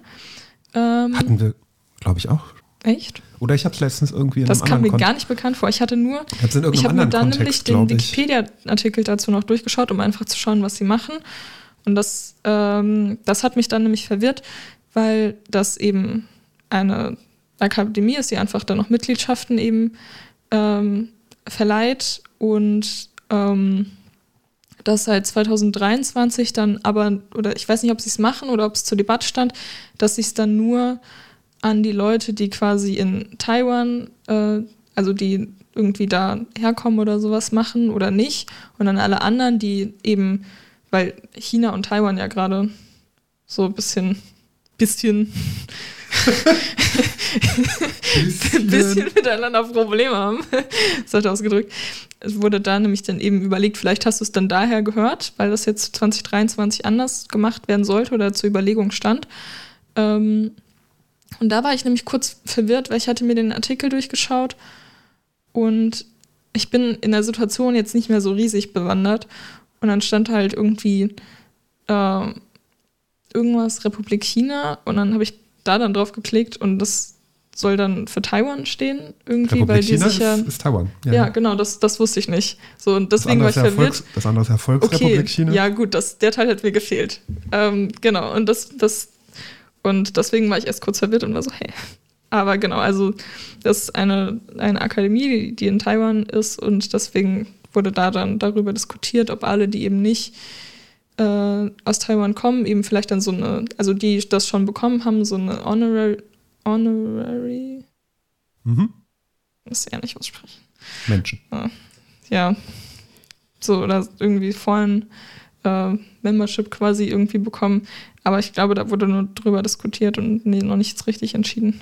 Ähm, Hatten wir, Glaube ich auch. Echt? Oder ich habe es letztens irgendwie in Das kam mir anderen gar nicht bekannt vor. Ich hatte nur, Ich ich habe mir dann nämlich den. Wikipedia-Artikel dazu noch durchgeschaut, um einfach zu schauen, was sie machen. Und das, ähm, das hat mich dann nämlich verwirrt, weil das eben eine Akademie ist, die einfach dann noch Mitgliedschaften eben ähm, verleiht und ähm, dass seit 2023 dann aber, oder ich weiß nicht, ob sie es machen oder ob es zur Debatte stand, dass sie es dann nur an die Leute, die quasi in Taiwan, äh, also die irgendwie da herkommen oder sowas machen oder nicht. Und an alle anderen, die eben, weil China und Taiwan ja gerade so ein bisschen, bisschen, ein <laughs> bisschen miteinander Probleme haben, das hat er ausgedrückt. Es wurde da nämlich dann eben überlegt, vielleicht hast du es dann daher gehört, weil das jetzt 2023 anders gemacht werden sollte oder zur Überlegung stand. Ähm, und da war ich nämlich kurz verwirrt, weil ich hatte mir den Artikel durchgeschaut und ich bin in der Situation jetzt nicht mehr so riesig bewandert. Und dann stand halt irgendwie äh, irgendwas Republik China und dann habe ich da dann drauf geklickt und das soll dann für Taiwan stehen irgendwie, Republik weil die China sich ja. ist, ist Taiwan. ja, genau, das, das wusste ich nicht. So, und deswegen war ich ja verwirrt. Das andere ist ja Volksrepublik Okay, China. ja gut, das, der Teil hat mir gefehlt. Ähm, genau, und das, das, und deswegen war ich erst kurz verwirrt und war so, hey. Aber genau, also das ist eine, eine Akademie, die in Taiwan ist und deswegen wurde da dann darüber diskutiert, ob alle, die eben nicht äh, aus Taiwan kommen, eben vielleicht dann so eine, also die das schon bekommen haben, so eine Honorary, Honorary, Mhm. muss ich ja nicht aussprechen. Menschen. ja, so oder irgendwie vollen äh, Membership quasi irgendwie bekommen. Aber ich glaube, da wurde nur drüber diskutiert und noch nichts richtig entschieden.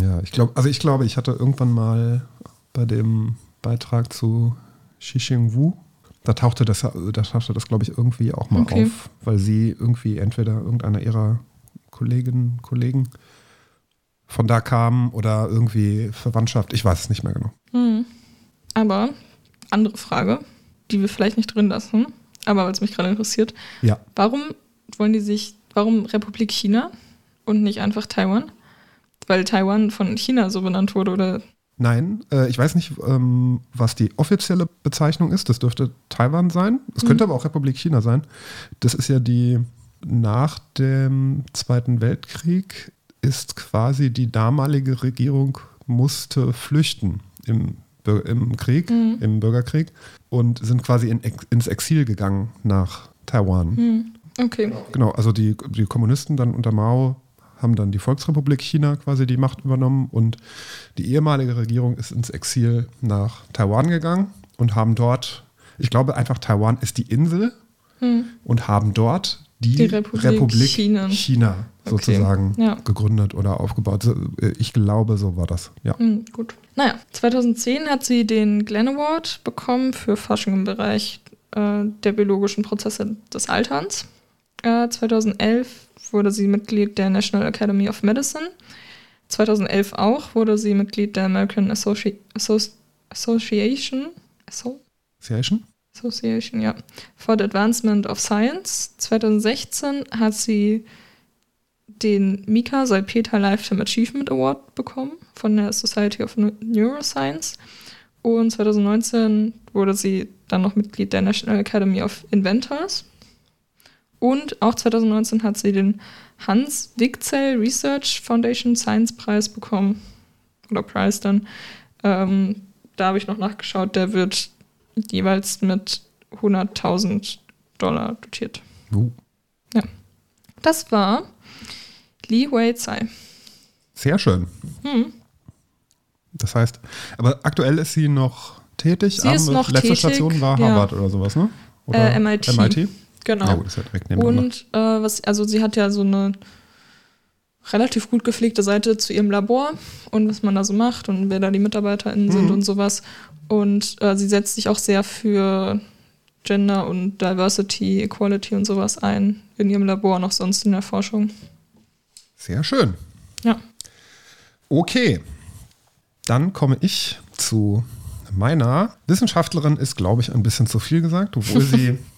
Ja, ich glaube, also ich glaube, ich hatte irgendwann mal bei dem Beitrag zu Xixing Wu, da tauchte das, da tauchte das, glaube ich, irgendwie auch mal Okay. auf, weil sie irgendwie entweder irgendeiner ihrer Kolleginnen, Kollegen von da kam oder irgendwie Verwandtschaft, ich weiß es nicht mehr genau. Hm. Aber andere Frage, die wir vielleicht nicht drin lassen, aber weil es mich gerade interessiert. Ja. Warum wollen die sich, warum Republik China und nicht einfach Taiwan? Weil Taiwan von China so benannt wurde oder Nein, äh, ich weiß nicht, ähm, was die offizielle Bezeichnung ist. Das dürfte Taiwan sein. Es könnte aber auch Republik China sein. Das ist ja die, nach dem Zweiten Weltkrieg ist quasi die damalige Regierung musste flüchten im, im Krieg, im Bürgerkrieg und sind quasi in, ins Exil gegangen nach Taiwan. okay. Genau, also die, die Kommunisten dann unter Mao haben dann die Volksrepublik China quasi die Macht übernommen und die ehemalige Regierung ist ins Exil nach Taiwan gegangen und haben dort, ich glaube einfach Taiwan ist die Insel und haben dort die, Die Republik Republik, China. China, Okay, sozusagen ja. gegründet oder aufgebaut. Äh, Ich glaube, so war das. Ja. Hm, gut. Naja, 2010 hat sie den Glenn Award bekommen für Forschung im Bereich äh, der biologischen Prozesse des Alterns. Äh, 2011 wurde sie Mitglied der National Academy of Medicine. 2011 auch wurde sie Mitglied der American Associ Associ Association, Asso Association? Association, ja, for the Advancement of Science. 2016 hat sie den Mika Salpeter Lifetime Achievement Award bekommen von der Society of Neu- Neuroscience. Und 2019 wurde sie dann noch Mitglied der National Academy of Inventors. Und auch 2019 hat sie den Hans Wigzell Research Foundation Science Preis bekommen. Oder Preis dann. Ähm, da habe ich noch nachgeschaut, der wird jeweils mit 100.000 Dollar dotiert. Uh, Das war Li Huizai. sehr schön. Hm. Das heißt, aber aktuell ist sie noch tätig. Sie ist noch letzte tätig, Station war ja. Harvard oder sowas, ne? Oder Äh, MIT. MIT? Genau. Ja, gut, ja direkt nebeneinander. Und äh, was, also sie hat ja so eine relativ gut gepflegte Seite zu ihrem Labor und was man da so macht und wer da die MitarbeiterInnen sind Mhm. und sowas. Und äh, sie setzt sich auch sehr für Gender und Diversity, Equality und sowas ein in ihrem Labor und auch sonst in der Forschung. Sehr schön. Ja. Okay, dann komme ich zu meiner Wissenschaftlerin ist, glaube ich, ein bisschen zu viel gesagt, obwohl sie, <laughs>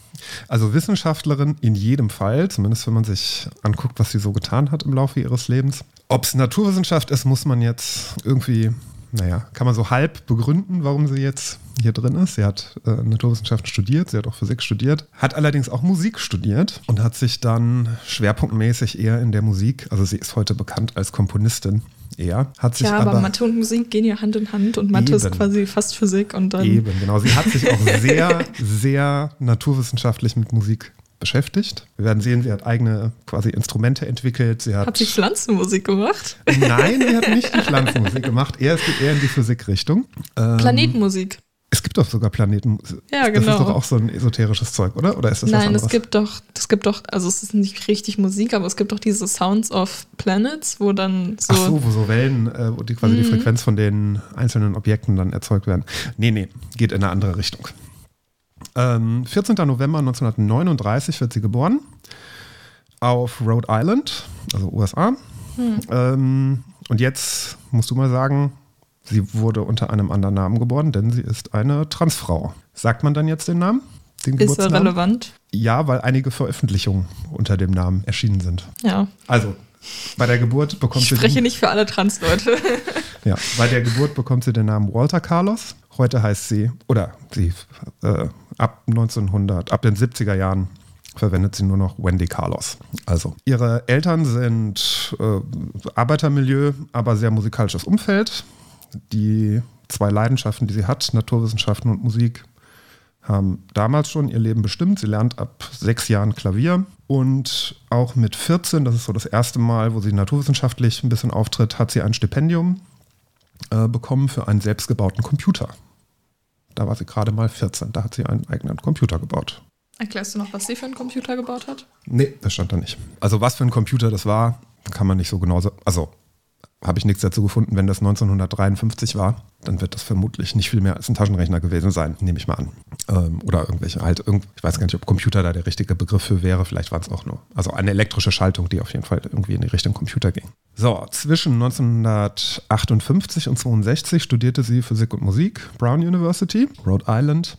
also Wissenschaftlerin in jedem Fall, zumindest wenn man sich anguckt, was sie so getan hat im Laufe ihres Lebens. Ob es Naturwissenschaft ist, muss man jetzt irgendwie, naja, kann man so halb begründen, warum sie jetzt hier drin ist. Sie hat äh, Naturwissenschaften studiert, sie hat auch Physik studiert, hat allerdings auch Musik studiert und hat sich dann schwerpunktmäßig eher in der Musik, also sie ist heute bekannt als Komponistin eher, hat sich ja, aber, Mathe und Musik gehen ja Hand in Hand und Mathe ist Eben. quasi fast Physik und dann. Eben, genau. Sie hat sich auch <laughs> sehr, sehr naturwissenschaftlich mit Musik beschäftigt. Wir werden sehen, sie hat eigene quasi Instrumente entwickelt. Sie hat, Hat sie Pflanzenmusik gemacht? Nein, sie hat nicht die <laughs> Pflanzenmusik gemacht. Eher, es geht eher in die Physikrichtung. Ähm, Planetenmusik. Es gibt doch sogar Planeten. Ja, Das genau. ist doch auch so ein esoterisches Zeug, oder? Oder ist das Nein, es gibt doch, es gibt doch, also es ist nicht richtig Musik, aber es gibt doch diese Sounds of Planets, wo dann so. Ach so, wo so Wellen, äh, wo die quasi Mhm. die Frequenz von den einzelnen Objekten dann erzeugt werden. Nee, nee, geht in eine andere Richtung. Ähm, 14. November 1939 wird sie geboren auf Rhode Island, also USA. Ähm, und jetzt musst du mal sagen, sie wurde unter einem anderen Namen geboren, denn sie ist eine Transfrau. Sagt man dann jetzt den Namen? Den ist er relevant? Ja, weil einige Veröffentlichungen unter dem Namen erschienen sind. Ja. Also, bei der Geburt bekommt Ich sie spreche den, nicht für alle Trans-Leute. <laughs> ja, bei der Geburt bekommt sie den Namen Walter Carlos. Heute heißt sie, oder sie äh, ab 1900, ab den 70er Jahren verwendet sie nur noch Wendy Carlos. Also, ihre Eltern sind äh, Arbeitermilieu, aber sehr musikalisches Umfeld. Die zwei Leidenschaften, die sie hat, Naturwissenschaften und Musik, haben damals schon ihr Leben bestimmt. Sie lernt ab sechs Jahren Klavier und auch mit 14, das ist so das erste Mal, wo sie naturwissenschaftlich ein bisschen auftritt, hat sie ein Stipendium äh, bekommen für einen selbstgebauten Computer. Da war sie gerade mal 14, da hat sie einen eigenen Computer gebaut. Erklärst du noch, was sie für einen Computer gebaut hat? Nee, das stand da nicht. Also was für ein Computer das war, kann man nicht so genau so. Also habe ich nichts dazu gefunden. Wenn das 1953 war, dann wird das vermutlich nicht viel mehr als ein Taschenrechner gewesen sein, nehme ich mal an. Ähm, oder irgendwelche halt, irgend, ich weiß gar nicht, ob Computer da der richtige Begriff für wäre. Vielleicht waren es auch nur. Also eine elektrische Schaltung, die auf jeden Fall irgendwie in die Richtung Computer ging. So, zwischen 1958 und 62 studierte sie Physik und Musik, Brown University, Rhode Island,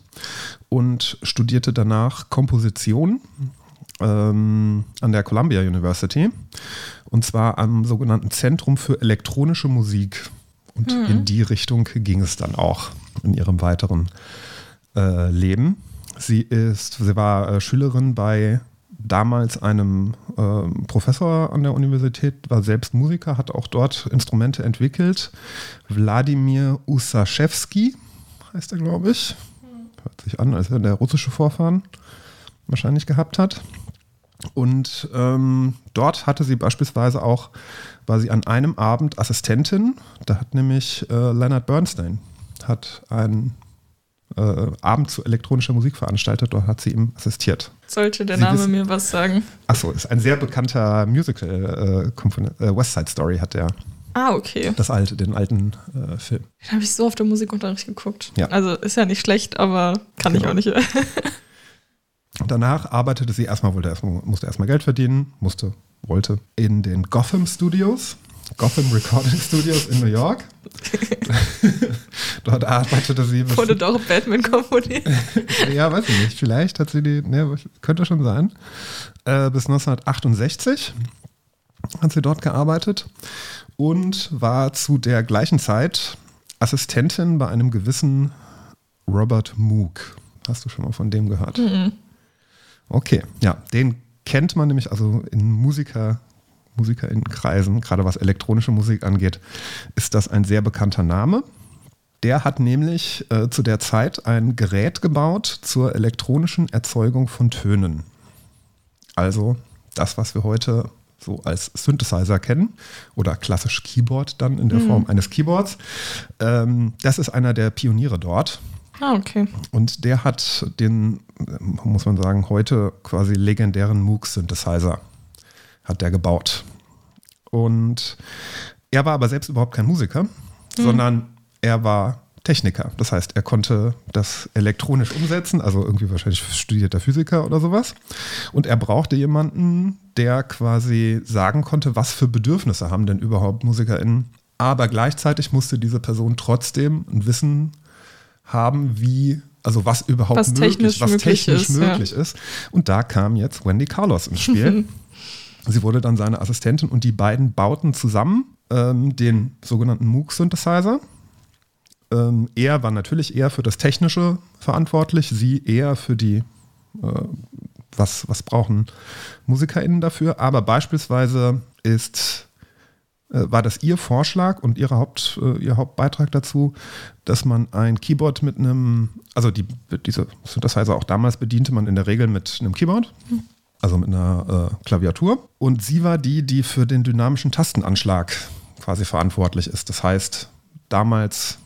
und studierte danach Komposition ähm, an der Columbia University. Und zwar am sogenannten Zentrum für elektronische Musik. Und in die Richtung ging es dann auch in ihrem weiteren äh, Leben. Sie ist, sie war äh, Schülerin bei damals einem ähm, Professor an der Universität, war selbst Musiker, hat auch dort Instrumente entwickelt. Wladimir Usaschewski heißt er, glaube ich. Hört sich an, als wenn der russische Vorfahren wahrscheinlich gehabt hat. Und ähm, dort hatte sie beispielsweise auch, war sie an einem Abend Assistentin. Da hat nämlich äh, Leonard Bernstein hat einen äh, Abend zu elektronischer Musik veranstaltet. Dort hat sie ihm assistiert. Sollte der Sie Name mir was sagen? Achso, ist ein sehr bekannter Musical-Komponent. Äh, West Side Story hat der, Ah, okay. das alte, den alten äh, Film. Den habe ich so auf dem Musikunterricht geguckt. Ja. Also ist ja nicht schlecht, aber kann ich Genau. auch nicht. <laughs> Danach arbeitete sie erstmal, wollte erstmal, musste erstmal Geld verdienen, musste, wollte, in den Gotham Studios, Gotham Recording Studios in New York. <laughs> Dort arbeitete sie bis, Wurde doch Batman komponiert. <laughs> ja, weiß ich nicht, vielleicht hat sie die, ne, könnte schon sein, äh, bis 1968 hat sie dort gearbeitet und war zu der gleichen Zeit Assistentin bei einem gewissen Robert Moog. Hast du schon mal von dem gehört? Okay, ja, den kennt man nämlich also in Musiker, Musikerinnenkreisen, gerade was elektronische Musik angeht, ist das ein sehr bekannter Name. Der hat nämlich äh, zu der Zeit ein Gerät gebaut zur elektronischen Erzeugung von Tönen. Also das, was wir heute so als Synthesizer kennen oder klassisch Keyboard dann in der Form eines Keyboards. Ähm, das ist einer der Pioniere dort. Ah, okay. Und der hat den, muss man sagen, heute quasi legendären Moog-Synthesizer hat der gebaut. Und er war aber selbst überhaupt kein Musiker, sondern er war Techniker. Das heißt, er konnte das elektronisch umsetzen, also irgendwie wahrscheinlich studierter Physiker oder sowas. Und er brauchte jemanden, der quasi sagen konnte, was für Bedürfnisse haben denn überhaupt MusikerInnen. Aber gleichzeitig musste diese Person trotzdem ein Wissen haben, wie, also was überhaupt Was möglich, technisch was möglich technisch ist, ja. möglich ist. Und da kam jetzt Wendy Carlos ins Spiel. <laughs> Sie wurde dann seine Assistentin und die beiden bauten zusammen ähm, den sogenannten Moog-Synthesizer. Ähm, er war natürlich eher für das Technische verantwortlich, sie eher für die, äh, was, was brauchen MusikerInnen dafür. Aber beispielsweise ist, war das ihr Vorschlag und ihre Haupt, äh, ihr Hauptbeitrag dazu, dass man ein Keyboard mit einem, also die, diese Synthesizer auch damals bediente man in der Regel mit einem Keyboard. Also mit einer äh, Klaviatur. Und sie war die, die für den dynamischen Tastenanschlag quasi verantwortlich ist. Das heißt, damals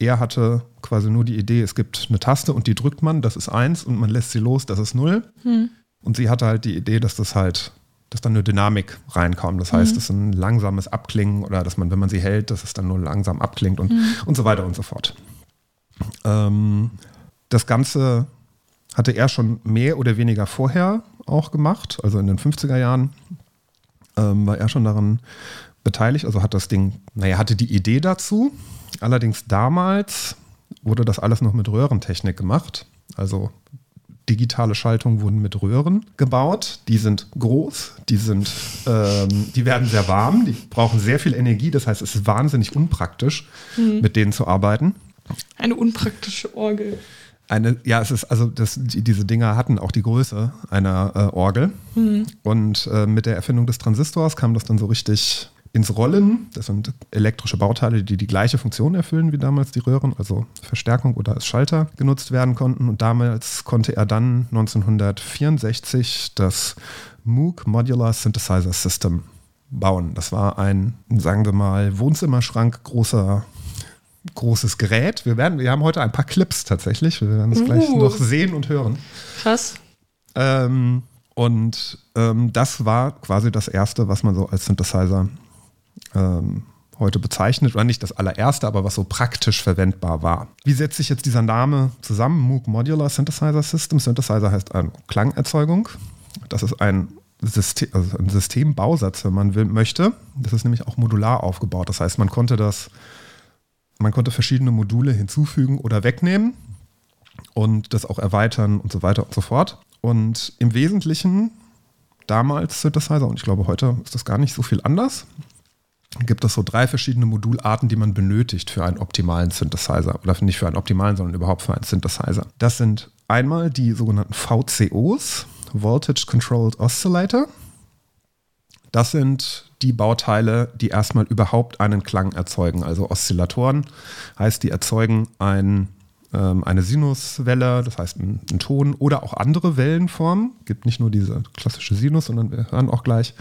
er hatte quasi nur die Idee, es gibt eine Taste und die drückt man, das ist eins und man lässt sie los, das ist null. Hm. Und sie hatte halt die Idee, dass das halt, dass dann eine Dynamik reinkommt. Das heißt, mhm. es ist ein langsames Abklingen oder dass man, wenn man sie hält, dass es dann nur langsam abklingt und, mhm. und so weiter und so fort. Ähm, das Ganze hatte er schon mehr oder weniger vorher auch gemacht, also in den 50er Jahren ähm, war er schon daran beteiligt, also hat das Ding, naja, hatte die Idee dazu. Allerdings damals wurde das alles noch mit Röhrentechnik gemacht. Also digitale Schaltungen wurden mit Röhren gebaut. Die sind groß, die sind, ähm, die werden sehr warm, die brauchen sehr viel Energie. Das heißt, es ist wahnsinnig unpraktisch, mhm. mit denen zu arbeiten. Eine unpraktische Orgel. Eine, ja, es ist, also das, die, diese Dinger hatten auch die Größe einer äh, Orgel. Mhm. Und äh, mit der Erfindung des Transistors kam das dann so richtig ins Rollen. Das sind elektrische Bauteile, die die gleiche Funktion erfüllen wie damals die Röhren, also Verstärkung oder als Schalter genutzt werden konnten. Und damals konnte er dann 1964 das Moog Modular Synthesizer System bauen. Das war ein, sagen wir mal, Wohnzimmerschrank großer großes Gerät. Wir, werden, wir haben heute ein paar Clips tatsächlich. Wir werden es uh. gleich noch sehen und hören. Krass. Ähm, und ähm, das war quasi das erste, was man so als Synthesizer ähm, heute bezeichnet, oder nicht das allererste, aber was so praktisch verwendbar war. Wie setzt sich jetzt dieser Name zusammen? Moog Modular Synthesizer System. Synthesizer heißt eine Klangerzeugung. Das ist ein, System, also ein Systembausatz, wenn man will, möchte. Das ist nämlich auch modular aufgebaut. Das heißt, man konnte das, man konnte verschiedene Module hinzufügen oder wegnehmen und das auch erweitern und so weiter und so fort. Und im Wesentlichen damals Synthesizer, und ich glaube, heute ist das gar nicht so viel anders, gibt es so drei verschiedene Modularten, die man benötigt für einen optimalen Synthesizer. Oder nicht für einen optimalen, sondern überhaupt für einen Synthesizer. Das sind einmal die sogenannten VCOs, Voltage Controlled Oscillator. Das sind die Bauteile, die erstmal überhaupt einen Klang erzeugen. Also Oszillatoren heißt, die erzeugen ein, ähm, eine Sinuswelle, das heißt einen, einen Ton oder auch andere Wellenformen. Es gibt nicht nur diese klassische Sinus, sondern wir hören auch gleich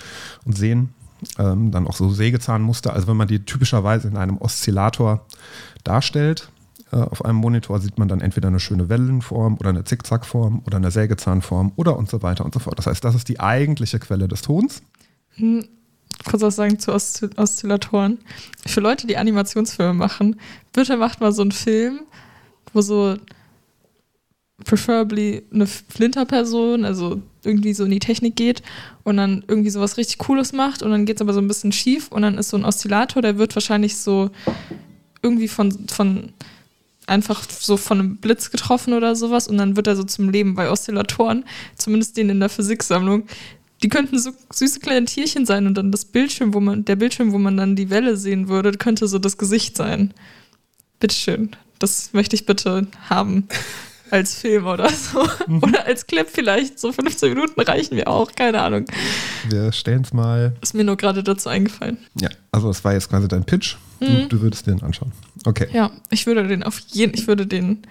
und sehen, ähm, dann auch so Sägezahnmuster. Also wenn man die typischerweise in einem Oszillator darstellt, äh, auf einem Monitor sieht man dann entweder eine schöne Wellenform oder eine Zickzackform oder eine Sägezahnform oder und so weiter und so fort. Das heißt, das ist die eigentliche Quelle des Tons. Hm, kurz was sagen zu Oszil Oszillatoren. Für Leute, die Animationsfilme machen, bitte macht mal so einen Film, wo so preferably eine Flinterperson, also irgendwie so in die Technik geht und dann irgendwie sowas richtig Cooles macht und dann geht es aber so ein bisschen schief und dann ist so ein Oszillator, der wird wahrscheinlich so irgendwie von, von einfach so von einem Blitz getroffen oder sowas und dann wird er so zum Leben, bei Oszillatoren, zumindest den in der Physiksammlung, die könnten so süße kleine Tierchen sein und dann das Bildschirm, wo man, der Bildschirm, wo man dann die Welle sehen würde, könnte so das Gesicht sein. Bitteschön. Das möchte ich bitte haben als Film oder so. Mhm. Oder als Clip vielleicht. So 15 Minuten reichen mir auch, keine Ahnung. Wir stellen es mal. Ist mir nur gerade dazu eingefallen. Ja, also das war jetzt quasi dein Pitch. Du, mhm. du würdest den anschauen. Okay. Ja, ich würde den auf jeden, ich würde den,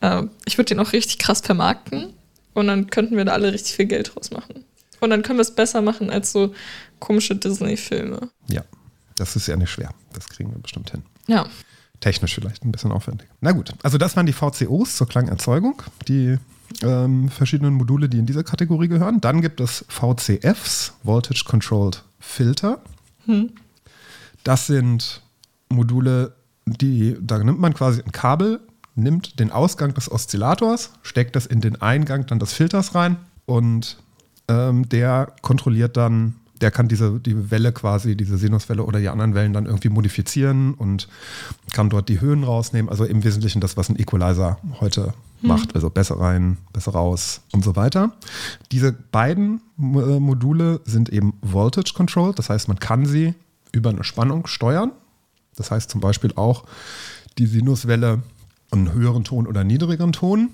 äh, ich würde den auch richtig krass vermarkten und dann könnten wir da alle richtig viel Geld draus machen. Und dann können wir es besser machen als so komische Disney-Filme. Ja, das ist ja nicht schwer. Das kriegen wir bestimmt hin. Ja. Technisch vielleicht ein bisschen aufwendig. Na gut, also das waren die VCOs zur Klangerzeugung, die ähm, verschiedenen Module, die in diese Kategorie gehören. Dann gibt es VCFs, Voltage Controlled Filter. Hm. Das sind Module, die, da nimmt man quasi ein Kabel, nimmt den Ausgang des Oszillators, steckt das in den Eingang dann des Filters rein und ähm, der kontrolliert dann der kann diese die Welle quasi, diese Sinuswelle oder die anderen Wellen dann irgendwie modifizieren und kann dort die Höhen rausnehmen. Also im Wesentlichen das, was ein Equalizer heute macht. Also besser rein, besser raus und so weiter. Diese beiden äh, Module sind eben Voltage Control, das heißt, man kann sie über eine Spannung steuern. Das heißt zum Beispiel auch die Sinuswelle einen höheren Ton oder niedrigeren Ton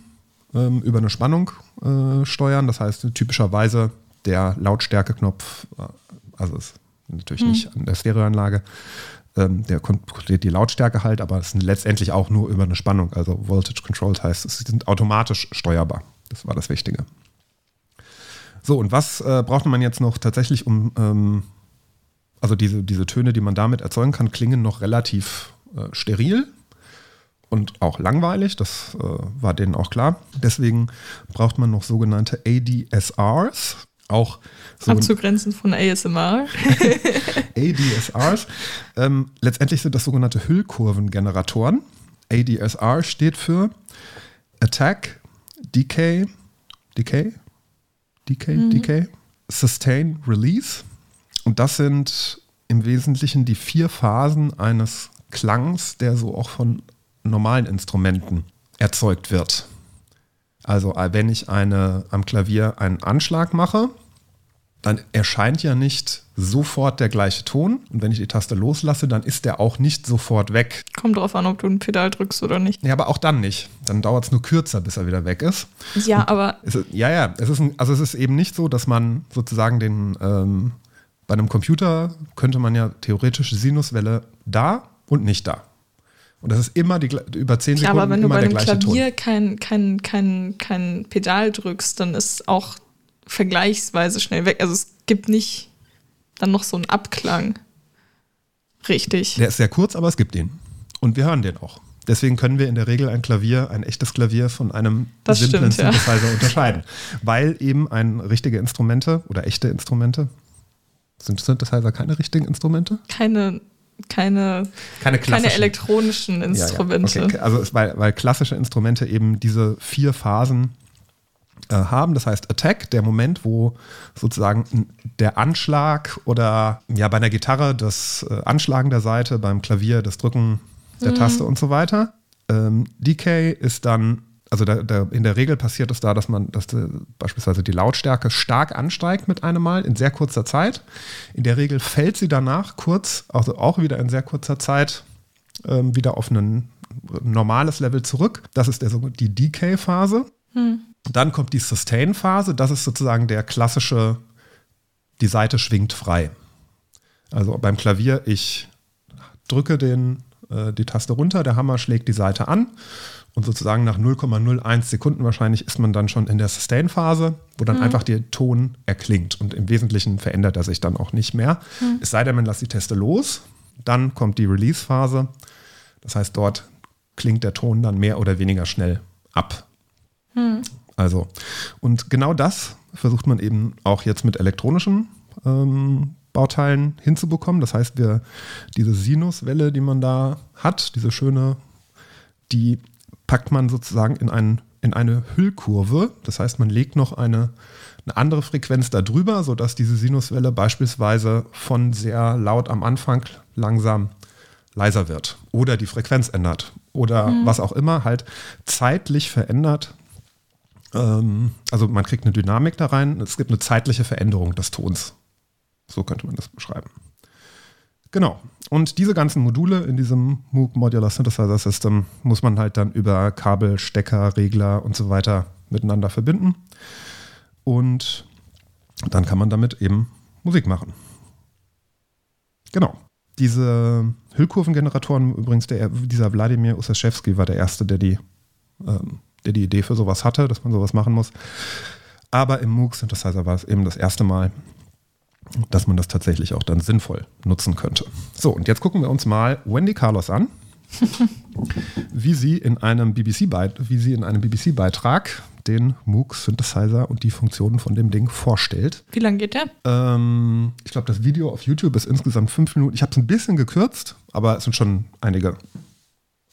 ähm, über eine Spannung äh, steuern. Das heißt typischerweise der Lautstärkeknopf, äh, also ist natürlich mhm. nicht an der Stereoanlage, ähm, der kontrolliert die Lautstärke halt, aber es sind letztendlich auch nur über eine Spannung. Also Voltage Controlled heißt, sie sind automatisch steuerbar. Das war das Wichtige. So, und was äh, braucht man jetzt noch tatsächlich, um, ähm, also diese, diese Töne, die man damit erzeugen kann, klingen noch relativ äh, steril und auch langweilig, das äh, war denen auch klar. Deswegen braucht man noch sogenannte ADSRs, auch so abzugrenzen von ASMR. ADSRs. <laughs> Ähm, letztendlich sind das sogenannte Hüllkurvengeneratoren. ADSR steht für Attack, Decay, Decay, Decay, mhm. Decay, Sustain, Release. Und das sind im Wesentlichen die vier Phasen eines Klangs, der so auch von normalen Instrumenten erzeugt wird. Also äh, wenn ich eine, am Klavier einen Anschlag mache, dann erscheint ja nicht sofort der gleiche Ton. Und wenn ich die Taste loslasse, dann ist der auch nicht sofort weg. Kommt drauf an, ob du ein Pedal drückst oder nicht. Ja, aber auch dann nicht. Dann dauert es nur kürzer, bis er wieder weg ist. Ja, Und aber. Ist, ja, ja. Es ist ein, also es ist eben nicht so, dass man sozusagen den ähm, bei einem Computer könnte man ja theoretisch Sinuswelle da und nicht da. Und das ist immer die, über 10 Sekunden. Ja, aber wenn du bei einem Klavier kein, kein, kein, kein Pedal drückst, dann ist auch vergleichsweise schnell weg. Also es gibt nicht dann noch so einen Abklang. Richtig. Der ist sehr kurz, aber es gibt ihn. Und wir hören den auch. Deswegen können wir in der Regel ein Klavier, ein echtes Klavier von einem das simplen stimmt, Synthesizer ja. unterscheiden. Weil eben ein richtige Instrumente oder echte Instrumente, sind Synthesizer keine richtigen Instrumente? Keine keine, keine, keine elektronischen Instrumente. Ja, ja. Okay. Also weil, weil klassische Instrumente eben diese vier Phasen äh, haben. Das heißt, Attack, der Moment, wo sozusagen der Anschlag oder ja bei einer Gitarre das äh, Anschlagen der Seite, beim Klavier das Drücken der mhm. Taste und so weiter. Ähm, Decay ist dann also da, da, in der Regel passiert es da, dass man, dass die, beispielsweise die Lautstärke stark ansteigt mit einem Mal in sehr kurzer Zeit. In der Regel fällt sie danach kurz, also auch wieder in sehr kurzer Zeit, ähm, wieder auf ein normales Level zurück. Das ist der, die Decay-Phase. Hm. Dann kommt die Sustain-Phase. Das ist sozusagen der klassische, die Seite schwingt frei. Also beim Klavier, ich drücke den, äh, die Taste runter, der Hammer schlägt die Seite an und sozusagen nach 0,01 Sekunden wahrscheinlich ist man dann schon in der Sustain-Phase, wo dann mhm. einfach der Ton erklingt. Und im Wesentlichen verändert er sich dann auch nicht mehr. Mhm. Es sei denn, man lässt die Teste los. Dann kommt die Release-Phase. Das heißt, dort klingt der Ton dann mehr oder weniger schnell ab. Mhm. Also, und genau das versucht man eben auch jetzt mit elektronischen ähm, Bauteilen hinzubekommen. Das heißt, wir, diese Sinuswelle, die man da hat, diese schöne, die packt man sozusagen in, ein, in eine Hüllkurve. Das heißt, man legt noch eine, eine andere Frequenz darüber, sodass diese Sinuswelle beispielsweise von sehr laut am Anfang langsam leiser wird oder die Frequenz ändert oder mhm. was auch immer halt zeitlich verändert. Ähm, also man kriegt eine Dynamik da rein. Es gibt eine zeitliche Veränderung des Tons. So könnte man das beschreiben. Genau. Und diese ganzen Module in diesem Moog Modular Synthesizer System muss man halt dann über Kabel, Stecker, Regler und so weiter miteinander verbinden. Und dann kann man damit eben Musik machen. Genau. Diese Hüllkurvengeneratoren, übrigens der, dieser Wladimir Usaschewski war der Erste, der die, ähm, der die Idee für sowas hatte, dass man sowas machen muss. Aber im Moog Synthesizer war es eben das erste Mal, dass man das tatsächlich auch dann sinnvoll nutzen könnte. So, und jetzt gucken wir uns mal Wendy Carlos an, <laughs> wie sie in einem BBC-Beitrag BBC den Moog Synthesizer und die Funktionen von dem Ding vorstellt. Wie lange geht der? Ähm, ich glaube, das Video auf YouTube ist insgesamt fünf Minuten. Ich habe es ein bisschen gekürzt, aber es sind schon einige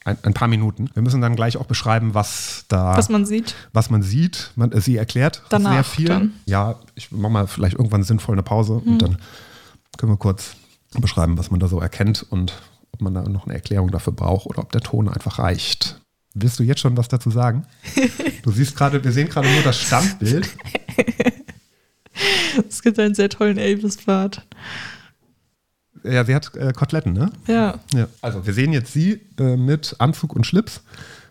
ein, ein, paar Minuten. Wir müssen dann gleich auch beschreiben, was da. Was man sieht. Was man sieht. Man, sie erklärt Danach sehr viel. Dann. Ja, ich mache mal vielleicht irgendwann sinnvoll eine Pause hm. und dann können wir kurz beschreiben, was man da so erkennt und ob man da noch eine Erklärung dafür braucht oder ob der Ton einfach reicht. Willst du jetzt schon was dazu sagen? <laughs> Du siehst gerade, wir sehen gerade nur das Standbild. <laughs> Es gibt einen sehr tollen Elvis-Bart. Ja, sie hat äh, Koteletten, ne? Ja. Ja. Also wir sehen jetzt sie äh, mit Anzug und Schlips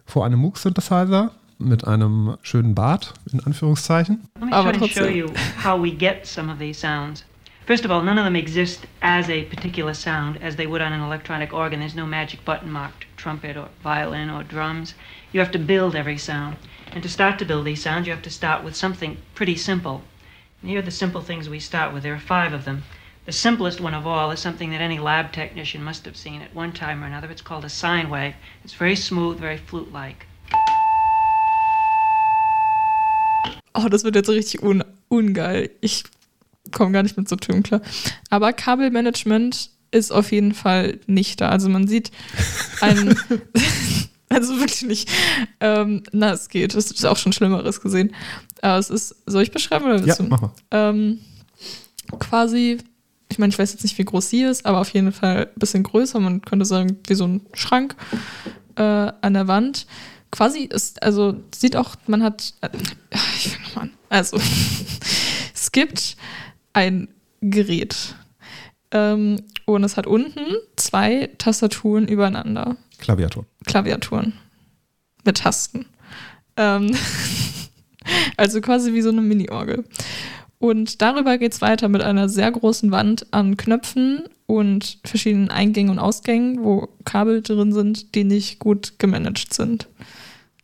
vor einem Moog-Synthesizer mit einem schönen Bart, in Anführungszeichen. Let me Aber try and show trotzdem. you how we get some of these sounds. First of all, none of them exist as a particular sound as they would on an electronic organ. There's no magic button marked trumpet or violin or drums. You have to build every sound. And to start to build these sounds, you have to start with something pretty simple. And here are the simple things we start with. There are five of them. The simplest one of all is something that any lab technician must have seen at one time or another. It's called a sine wave. It's very smooth, very flute-like. Oh, das wird jetzt richtig un ungeil. Ich komme gar nicht mit so Tönen klar. Aber Kabelmanagement ist auf jeden Fall nicht da. Also man sieht ein, <laughs> <laughs> also wirklich nicht. Ähm, na, es geht. Es ist auch schon Schlimmeres gesehen. Aber es ist, soll ich beschreiben oder Ja, willst du? mach mal. ähm, quasi, ich meine, ich weiß jetzt nicht, wie groß sie ist, aber auf jeden Fall ein bisschen größer. Man könnte sagen, wie so ein Schrank äh, an der Wand. Quasi ist, also sieht auch, man hat, äh, ich fange nochmal an. Also, <laughs> es gibt ein Gerät ähm, und es hat unten zwei Tastaturen übereinander. Klaviatur. Klaviaturen mit Tasten. Ähm, <laughs> also quasi wie so eine Mini-Orgel. Und darüber geht es weiter mit einer sehr großen Wand an Knöpfen und verschiedenen Eingängen und Ausgängen, wo Kabel drin sind, die nicht gut gemanagt sind.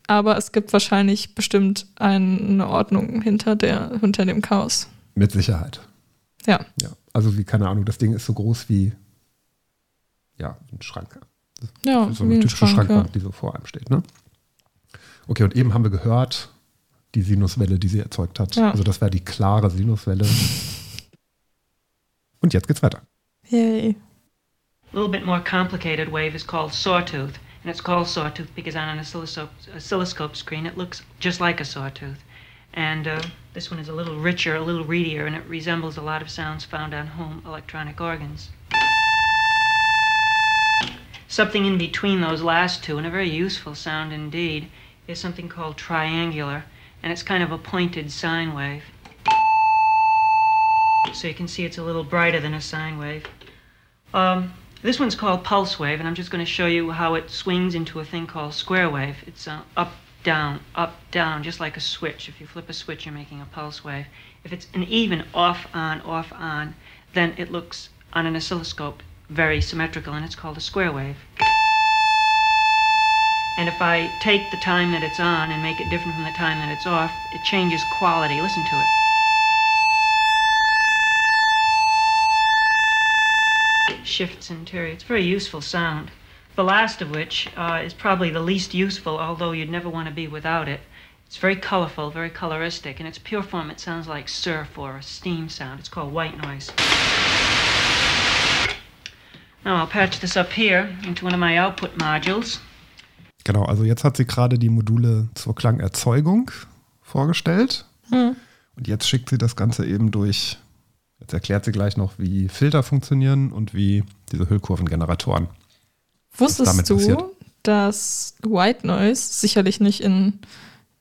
Aber es gibt wahrscheinlich bestimmt eine Ordnung hinter, der, hinter dem Chaos. Mit Sicherheit. Ja. Ja. Also wie, keine Ahnung, das Ding ist so groß wie ja, ein Schrank. Ja, so eine ein typische Schrank, Schrankwand, die so vor einem steht. Ne? Okay, und eben haben wir gehört, die Sinuswelle, die sie erzeugt hat. Ja. Also das wäre die klare Sinuswelle. und jetzt geht's weiter. Yay. A little bit more complicated wave is called sawtooth, and it's called sawtooth because on an oscilloscope, oscilloscope screen it looks just like a sawtooth. And uh, this one is a little richer, a little readier, and it resembles a lot of sounds found on home electronic organs. Something in between those last two, and a very useful sound indeed, is something called triangular, and it's kind of a pointed sine wave. So you can see it's a little brighter than a sine wave. Um, this one's called pulse wave, and I'm just going to show you how it swings into a thing called square wave. It's uh, up, down, up, down, just like a switch. If you flip a switch, you're making a pulse wave. If it's an even off, on, off, on, then it looks on an oscilloscope very symmetrical, and it's called a square wave. And if I take the time that it's on and make it different from the time that it's off, it changes quality. Listen to it. shifts interior. It's a very useful sound. The last of which uh, is probably the least useful, although you'd never want to be without it. It's very colorful, very coloristic. In its pure form, it sounds like surf or a steam sound. It's called white noise. Now I'll patch this up here into one of my output modules. Genau, also jetzt hat sie gerade die Module zur Klangerzeugung vorgestellt. Und jetzt schickt sie das Ganze eben durch, jetzt erklärt sie gleich noch, wie Filter funktionieren und wie diese Hüllkurvengeneratoren. Wusstest du, passiert? dass White Noise sicherlich nicht in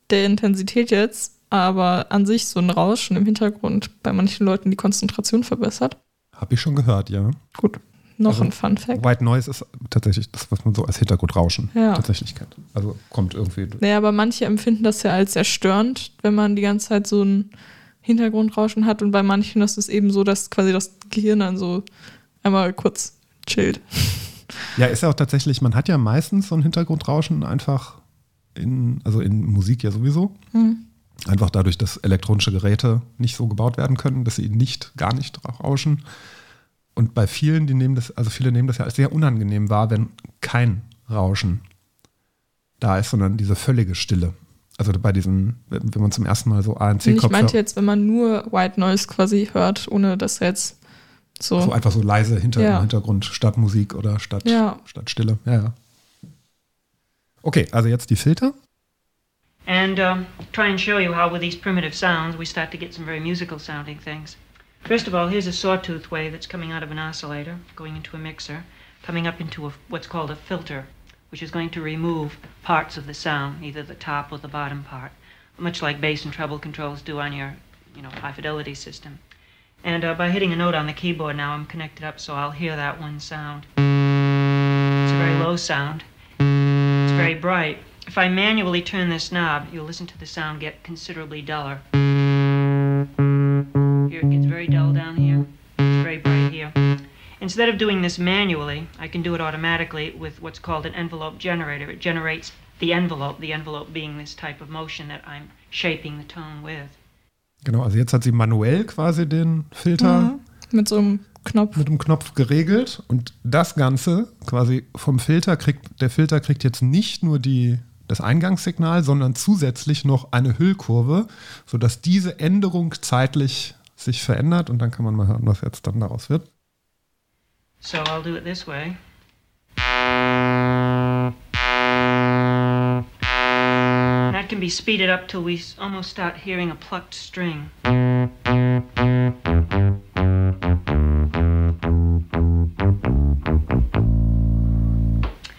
der Intensität jetzt, aber an sich so ein Rauschen im Hintergrund bei manchen Leuten die Konzentration verbessert? Habe ich schon gehört, ja. Gut, noch Also, ein Fun Fact. White Noise ist tatsächlich das, was man so als Hintergrundrauschen Ja. tatsächlich kennt. Also kommt irgendwie. Naja, aber manche empfinden das ja als sehr störend, wenn man die ganze Zeit so ein Hintergrundrauschen hat und bei manchen ist es eben so, dass quasi das Gehirn dann so einmal kurz chillt. <laughs> Ja, ist ja auch tatsächlich, man hat ja meistens so ein Hintergrundrauschen einfach in, also in Musik ja sowieso. Einfach dadurch, dass elektronische Geräte nicht so gebaut werden können, dass sie nicht, gar nicht rauschen. Und bei vielen, die nehmen das, also viele nehmen das ja als sehr unangenehm wahr, wenn kein Rauschen da ist, sondern diese völlige Stille. Also bei diesen, wenn man zum ersten Mal so Und ich meinte ANC-Kopfhörer, jetzt, wenn man nur White Noise quasi hört, ohne dass jetzt so. so einfach so leise hinter Ja. im Hintergrund statt Musik oder statt, Ja. statt Stille. Ja, ja. Okay, also jetzt die Filter. and um, try and show you how with these primitive sounds we start to get some very musical sounding things. First of all, here's a sawtooth wave that's coming out of an oscillator, going into a mixer, coming up into a, what's called a filter. which is going to remove parts of the sound, either the top or the bottom part, much like bass and treble controls do on your, you know, high fidelity system. And uh, by hitting a note on the keyboard now, I'm connected up, so I'll hear that one sound. It's a very low sound. It's very bright. If I manually turn this knob, you'll listen to the sound get considerably duller. Here it gets very dull down here. It's very bright here. Instead of doing this manually, I can do it automatically with what's called an envelope generator. It generates the envelope, the envelope being this type of motion that I'm shaping the tone with. Genau, also jetzt hat sie manuell quasi den Filter Mhm. Mit so einem Knopf. mit dem Knopf geregelt und das Ganze quasi vom Filter kriegt, der Filter kriegt jetzt nicht nur die, das Eingangssignal, sondern zusätzlich noch eine Hüllkurve, sodass diese Änderung zeitlich sich verändert und dann kann man mal hören, was jetzt dann daraus wird. So I'll do it this way. That can be speeded up till we almost start hearing a plucked string.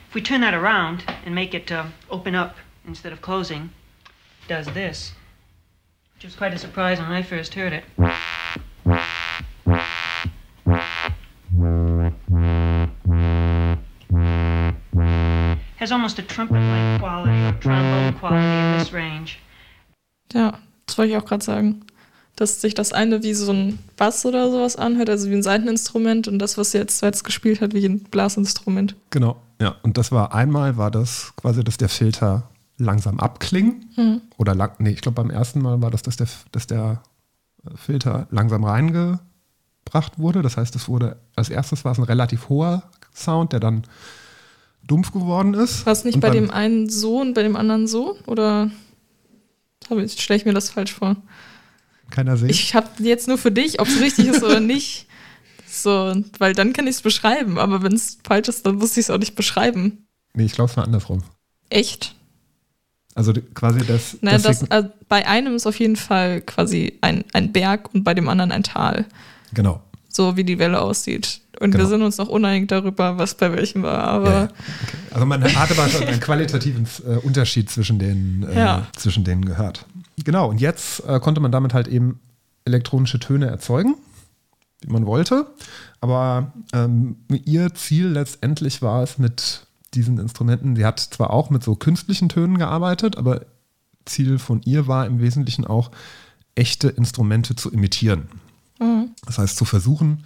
If we turn that around and make it uh, open up instead of closing, does this, which was quite a surprise when I first heard it. Has almost a trumpet-like quality or trombone quality in this range. Ja, das wollte ich auch gerade sagen. Dass sich das eine wie so ein Bass oder sowas anhört, also wie ein Seiteninstrument und das, was sie jetzt zuletzt gespielt hat, wie ein Blasinstrument. Genau, ja. Und das war einmal war das quasi, dass der Filter langsam abklingt. Oder lang, nee, ich glaube beim ersten Mal war das, dass der, dass der Filter langsam reingebracht wurde. Das heißt, es wurde, als erstes war es ein relativ hoher Sound, der dann dumpf geworden ist. War es nicht Und bei dem einen so und bei dem anderen so? Oder stelle ich mir das falsch vor? Keiner sehen. Ich habe jetzt nur für dich, ob es richtig ist oder <laughs> nicht. So, weil dann kann ich es beschreiben. Aber wenn es falsch ist, dann muss ich es auch nicht beschreiben. nee, ich glaube, es war andersrum. Echt? Also quasi das. Naja, das äh, bei einem ist auf jeden Fall quasi ein, ein Berg und bei dem anderen ein Tal. genau. So wie die Welle aussieht. Und Genau. wir sind uns noch uneinig darüber, was bei welchem war. Aber Ja, ja. Okay. Also man hat aber schon einen qualitativen äh, Unterschied zwischen den, äh, Ja. zwischen denen gehört. Genau, und jetzt äh, konnte man damit halt eben elektronische Töne erzeugen, wie man wollte. Aber ähm, ihr Ziel letztendlich war es mit diesen Instrumenten, sie hat zwar auch mit so künstlichen Tönen gearbeitet, aber Ziel von ihr war im Wesentlichen auch, echte Instrumente zu imitieren. Das heißt, zu versuchen,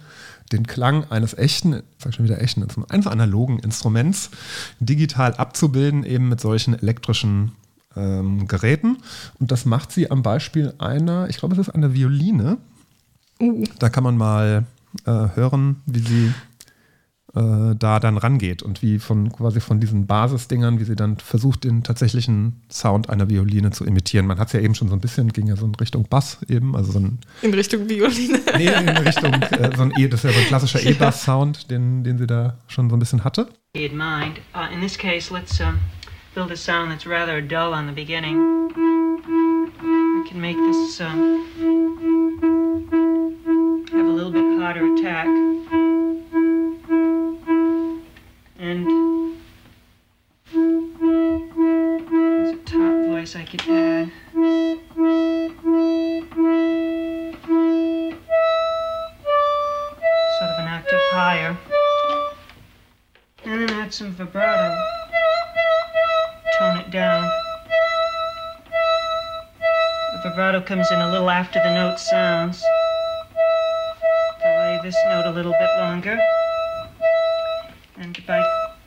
den Klang eines echten, ich sag schon wieder echten, eines analogen Instruments digital abzubilden, eben mit solchen elektrischen ähm, Geräten. Und das macht sie am Beispiel einer, ich glaube, es ist eine Violine. uh, Da kann man mal äh, hören, wie sie äh, da dann rangeht und wie von quasi von diesen Basisdingern, wie sie dann versucht, den tatsächlichen Sound einer Violine zu imitieren. Man hat es ja eben schon so ein bisschen, ging ja so in Richtung Bass eben, also so ein in Richtung Violine. Nee, in <laughs> Richtung äh, so ein E, das ist ja so ein klassischer E-Bass-Sound, den, den sie da schon so ein bisschen hatte. in mind. Uh, in this case, let's um, build a sound that's rather dull on the beginning. I can make this um, have a little bit hotter attack. And there's a top voice I could add. Sort of an octave higher. And then add some vibrato. Tone it down. The vibrato comes in a little after the note sounds. Delay this note a little bit longer. And by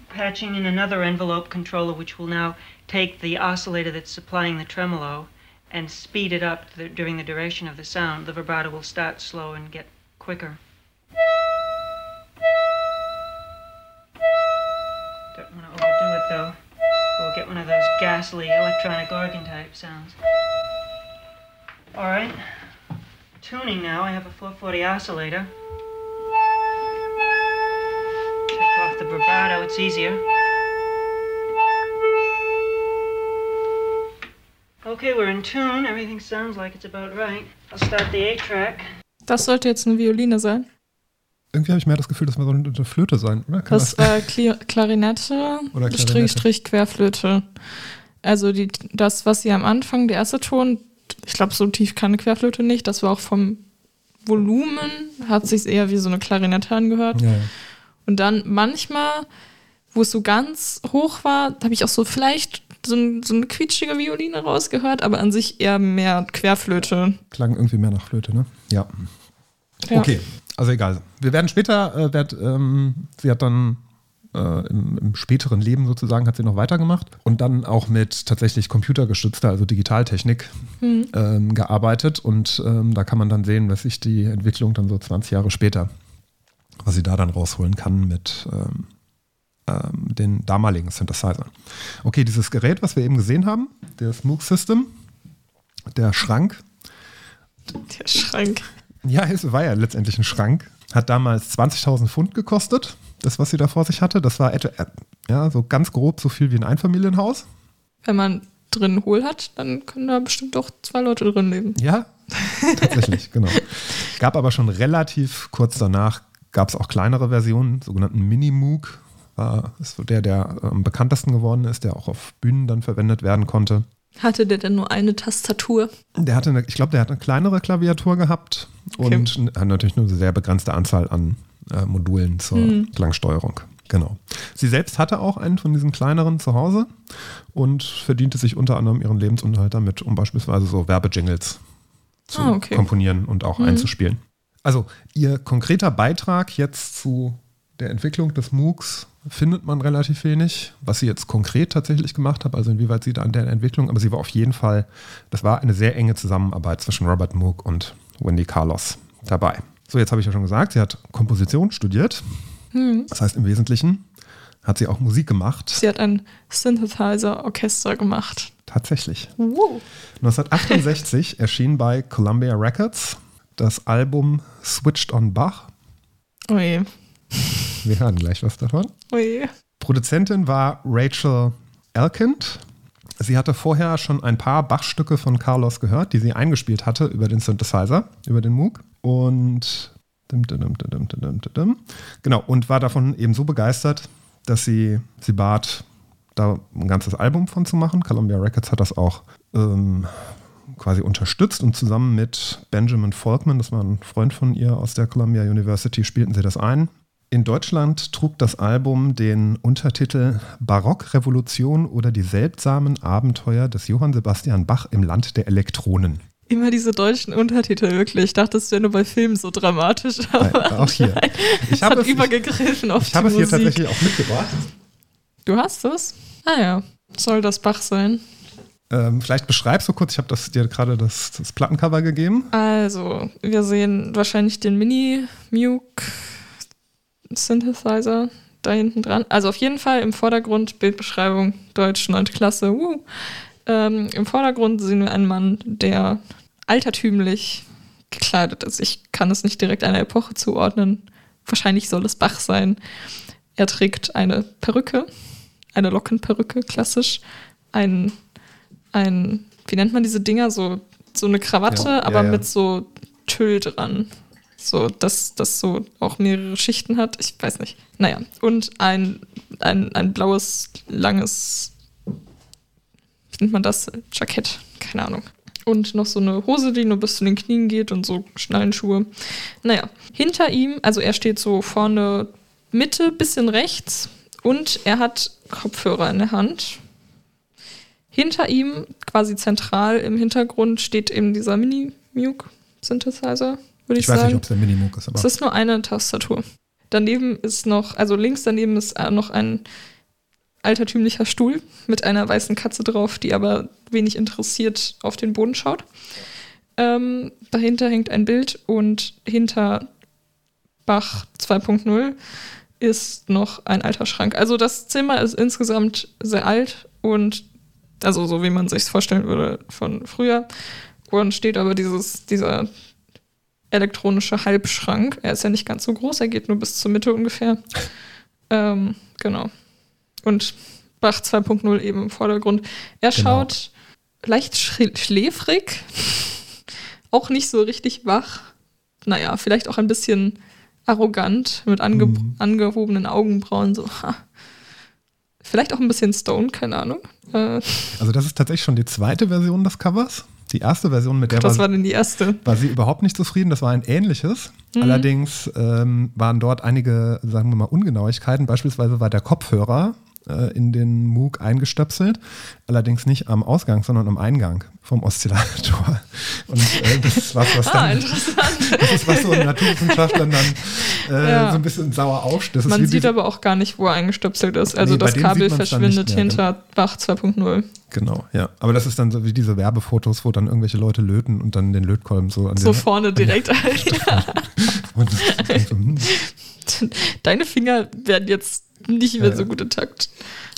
patching in another envelope controller, which will now take the oscillator that's supplying the tremolo and speed it up during the duration of the sound, the vibrato will start slow and get quicker. Don't want to overdo it though. We'll get one of those ghastly electronic organ type sounds. Alright. Tuning now, I have a 440 oscillator. The vibrato, it's easier. Okay, we're in tune. Everything sounds like it's about right. I'll start the A track. Das sollte jetzt eine Violine sein. Irgendwie habe ich mehr das Gefühl, das war so eine Flöte sein, oder? Kann Das war <laughs> Kli Klarinette, Oder Klarinette. Strich, Strich, Querflöte. Also die, das, was sie am Anfang, der erste Ton, ich glaube, so tief kann eine Querflöte nicht. Das war auch vom Volumen, hat sich eher wie so eine Klarinette angehört. ja, ja. Und dann manchmal, wo es so ganz hoch war, habe ich auch so vielleicht so, ein, so eine quietschige Violine rausgehört, aber an sich eher mehr Querflöte. Klang irgendwie mehr nach Flöte, ne? Ja. Ja. Okay, also egal. Wir werden später, äh, werd, ähm, sie hat dann äh, im, im späteren Leben sozusagen, hat sie noch weitergemacht und dann auch mit tatsächlich computergestützter, also Digitaltechnik ähm, gearbeitet und ähm, da kann man dann sehen, was sich die Entwicklung dann so 20 Jahre später, was sie da dann rausholen kann mit ähm, ähm, den damaligen Synthesizern. Okay, dieses Gerät, was wir eben gesehen haben, das Moog System, der Schrank, Der Schrank. ja, es war ja letztendlich ein Schrank. Hat damals 20.000 Pfund gekostet, das, was sie da vor sich hatte. Das war etwa, ja, so ganz grob so viel wie ein Einfamilienhaus. Wenn man drin Hohl hat, dann können da bestimmt auch zwei Leute drin leben. Ja, tatsächlich, <laughs> genau. Gab aber schon relativ kurz danach, gab es auch kleinere Versionen, sogenannten Mini-Moog. War ist so der, der am bekanntesten geworden ist, der auch auf Bühnen dann verwendet werden konnte. Hatte der denn nur eine Tastatur? Der hatte, eine, ich glaube, der hat eine kleinere Klaviatur gehabt Okay. und hat natürlich nur eine sehr begrenzte Anzahl an äh, Modulen zur Mhm. Klangsteuerung. Genau. Sie selbst hatte auch einen von diesen kleineren zu Hause und verdiente sich unter anderem ihren Lebensunterhalt damit, um beispielsweise so Werbejingles zu Ah, okay. komponieren und auch Mhm. einzuspielen. Also ihr konkreter Beitrag jetzt zu der Entwicklung des MOOCs findet man relativ wenig. Was sie jetzt konkret tatsächlich gemacht hat, also inwieweit sie da an der Entwicklung, aber sie war auf jeden Fall, das war eine sehr enge Zusammenarbeit zwischen Robert Moog und Wendy Carlos dabei. So, jetzt habe ich ja schon gesagt, sie hat Komposition studiert. Hm. Das heißt, im Wesentlichen hat sie auch Musik gemacht. Sie hat ein Synthesizer-Orchester gemacht. Tatsächlich. Wow. 1968 erschien bei Columbia Records das Album Switched on Bach. Oje. Wir hören gleich was davon. Oje. Produzentin war Rachel Elkind. Sie hatte vorher schon ein paar Bach-Stücke von Carlos gehört, die sie eingespielt hatte über den Synthesizer, über den Moog. Und genau, und war davon eben so begeistert, dass sie sie bat, da ein ganzes Album von zu machen. Columbia Records hat das auch ähm, quasi unterstützt und zusammen mit Benjamin Folkman, das war ein Freund von ihr aus der Columbia University, spielten sie das ein. In Deutschland trug das Album den Untertitel Barockrevolution oder die seltsamen Abenteuer des Johann Sebastian Bach im Land der Elektronen. Immer diese deutschen Untertitel, wirklich. Ich dachte, das wäre nur bei Filmen so dramatisch. Aber Äh, auch hier. Ich habe es, übergegriffen auf ich habe es hier Musik. tatsächlich auch mitgebracht. Du hast es? Ah ja. Soll das Bach sein? Ähm, vielleicht beschreibst du kurz, ich habe dir gerade das, das Plattencover gegeben. Also, wir sehen wahrscheinlich den Mini-Muke-Synthesizer da hinten dran. Also auf jeden Fall im Vordergrund Bildbeschreibung Deutsch 9. Klasse. Woo. Ähm, Im Vordergrund sehen wir einen Mann, der altertümlich gekleidet ist. Ich kann es nicht direkt einer Epoche zuordnen. Wahrscheinlich soll es Bach sein. Er trägt eine Perücke, eine Lockenperücke, klassisch. Ein, ein, wie nennt man diese Dinger? So, so eine Krawatte, Ja, ja, aber ja. mit so Tüll dran. So, dass das so auch mehrere Schichten hat. Ich weiß nicht. Naja. Und ein, ein, ein blaues, langes, wie nennt man das? Jackett. Keine Ahnung. Und noch so eine Hose, die nur bis zu den Knien geht und so Schnallenschuhe. Naja. Hinter ihm, also er steht so vorne Mitte, bisschen rechts und er hat Kopfhörer in der Hand. Hinter ihm, quasi zentral im Hintergrund, steht eben dieser Mini-Muke-Synthesizer, würde ich, Ich weiß sagen. nicht, ob es der Minimoog ist, aber Es ist nur eine Tastatur. Daneben ist noch, also links daneben ist äh, noch ein altertümlicher Stuhl mit einer weißen Katze drauf, die aber wenig interessiert auf den Boden schaut. Ähm, dahinter hängt ein Bild und hinter Bach 2.0 ist noch ein alter Schrank. Also das Zimmer ist insgesamt sehr alt und also so wie man sich vorstellen würde von früher. Und steht aber dieses, dieser elektronische Halbschrank. Er ist ja nicht ganz so groß, er geht nur bis zur Mitte ungefähr. Ähm, genau. Und Bach 2.0 eben im Vordergrund. Er Genau. schaut leicht schl- schläfrig, auch nicht so richtig wach. Naja, vielleicht auch ein bisschen arrogant mit ange Mhm. angehobenen Augenbrauen, so. Ha. Vielleicht auch ein bisschen Stone, keine Ahnung. Äh, Also das ist tatsächlich schon die zweite Version des Covers. Die erste Version, mit der das war, war denn die erste. war sie überhaupt nicht zufrieden. Das war ein ähnliches. Mhm. Allerdings ähm, waren dort einige, sagen wir mal, Ungenauigkeiten. Beispielsweise war der Kopfhörer äh, in den Moog eingestöpselt. Allerdings nicht am Ausgang, sondern am Eingang vom Oszillator. Und äh, das ist was, was Ah, dann, interessant. <laughs> das ist was so ein Naturwissenschaftler dann äh, Ja. so ein bisschen sauer aufstößt. Man sieht aber auch gar nicht, wo er eingestöpselt ist. Also Nee, das Kabel verschwindet mehr, hinter Bach 2.0. Genau, ja. Aber das ist dann so wie diese Werbefotos, wo dann irgendwelche Leute löten und dann den Lötkolben so an So den, vorne direkt. <laughs> und das, so, hm. Deine Finger werden jetzt nicht mehr so ja. gut intakt.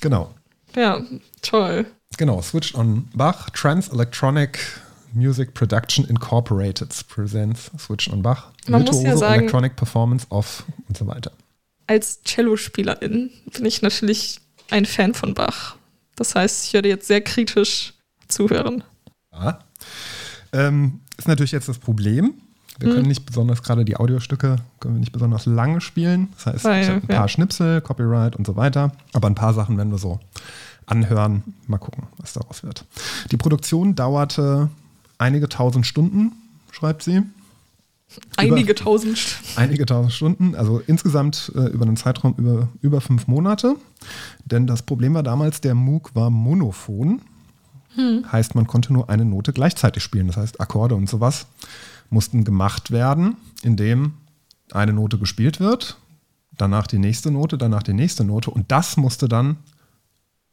Genau, Ja, toll. genau. Switched on Bach, Trans Electronic Music Production Incorporated presents Switched on Bach. Man muss ja sagen- Electronic Performance of und so weiter. Als Cellospielerin bin ich natürlich ein Fan von Bach. Das heißt, ich werde jetzt sehr kritisch zuhören. Ja. Ähm, ist natürlich jetzt das Problem. Wir Hm. können nicht besonders, gerade die Audiostücke, können wir nicht besonders lange spielen. Das heißt, Weil, ich habe ein ja. paar Schnipsel, Copyright und so weiter. Aber ein paar Sachen werden wir so anhören. Mal gucken, was daraus wird. Die Produktion dauerte einige tausend Stunden, schreibt sie. Einige tausend. St- Einige tausend Stunden, also insgesamt äh, über einen Zeitraum über, über fünf Monate. Denn das Problem war damals, der Moog war monophon. Heißt, man konnte nur eine Note gleichzeitig spielen. Das heißt, Akkorde und sowas mussten gemacht werden, indem eine Note gespielt wird, danach die nächste Note, danach die nächste Note. Und das musste dann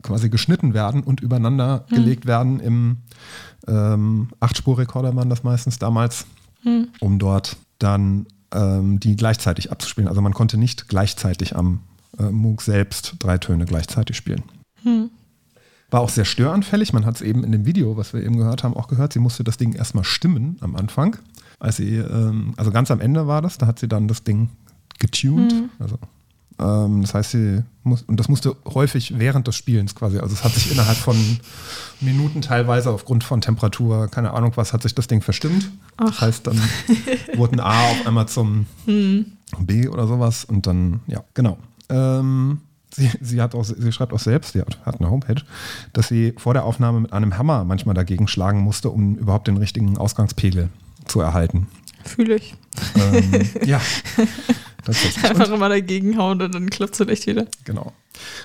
quasi geschnitten werden und übereinander gelegt werden im ähm, Achtspurrekorder waren das meistens damals, um dort dann ähm, die gleichzeitig abzuspielen. Also man konnte nicht gleichzeitig am äh, Moog selbst drei Töne gleichzeitig spielen. War auch sehr störanfällig. Man hat es eben in dem Video, was wir eben gehört haben, auch gehört. Sie musste das Ding erstmal stimmen am Anfang. Als sie, ähm, also ganz am Ende war das, da hat sie dann das Ding getuned. Also, ähm, das heißt, sie muss, und das musste häufig während des Spielens quasi. Also es hat sich innerhalb von Minuten teilweise aufgrund von Temperatur, keine Ahnung was, hat sich das Ding verstimmt. Das heißt, dann <laughs> wurde ein A auf einmal zum B oder sowas und dann, ja, genau. Ähm, sie, sie, hat auch, sie schreibt auch selbst, sie hat, hat eine Homepage, dass sie vor der Aufnahme mit einem Hammer manchmal dagegen schlagen musste, um überhaupt den richtigen Ausgangspegel zu erhalten. Fühle ich. Ähm, ja, Einfach immer dagegen hauen und dann klappt es echt wieder. genau.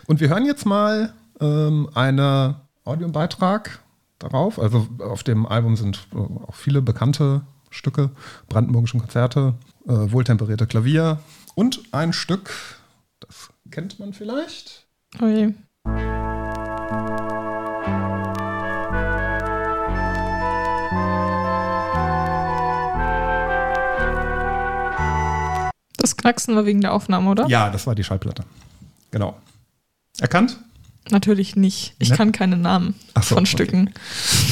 Und wir hören jetzt mal ähm, einen Audiobeitrag darauf. Also auf dem Album sind äh, auch viele bekannte Stücke, brandenburgischen Konzerte, äh, wohltemperierte Klavier und ein Stück, das kennt man vielleicht. Oh je. Das Knacksen war wegen der Aufnahme, oder? Ja, das war die Schallplatte. Genau. Erkannt? Natürlich nicht. Ich Ne? kann keine Namen so, von okay. Stücken.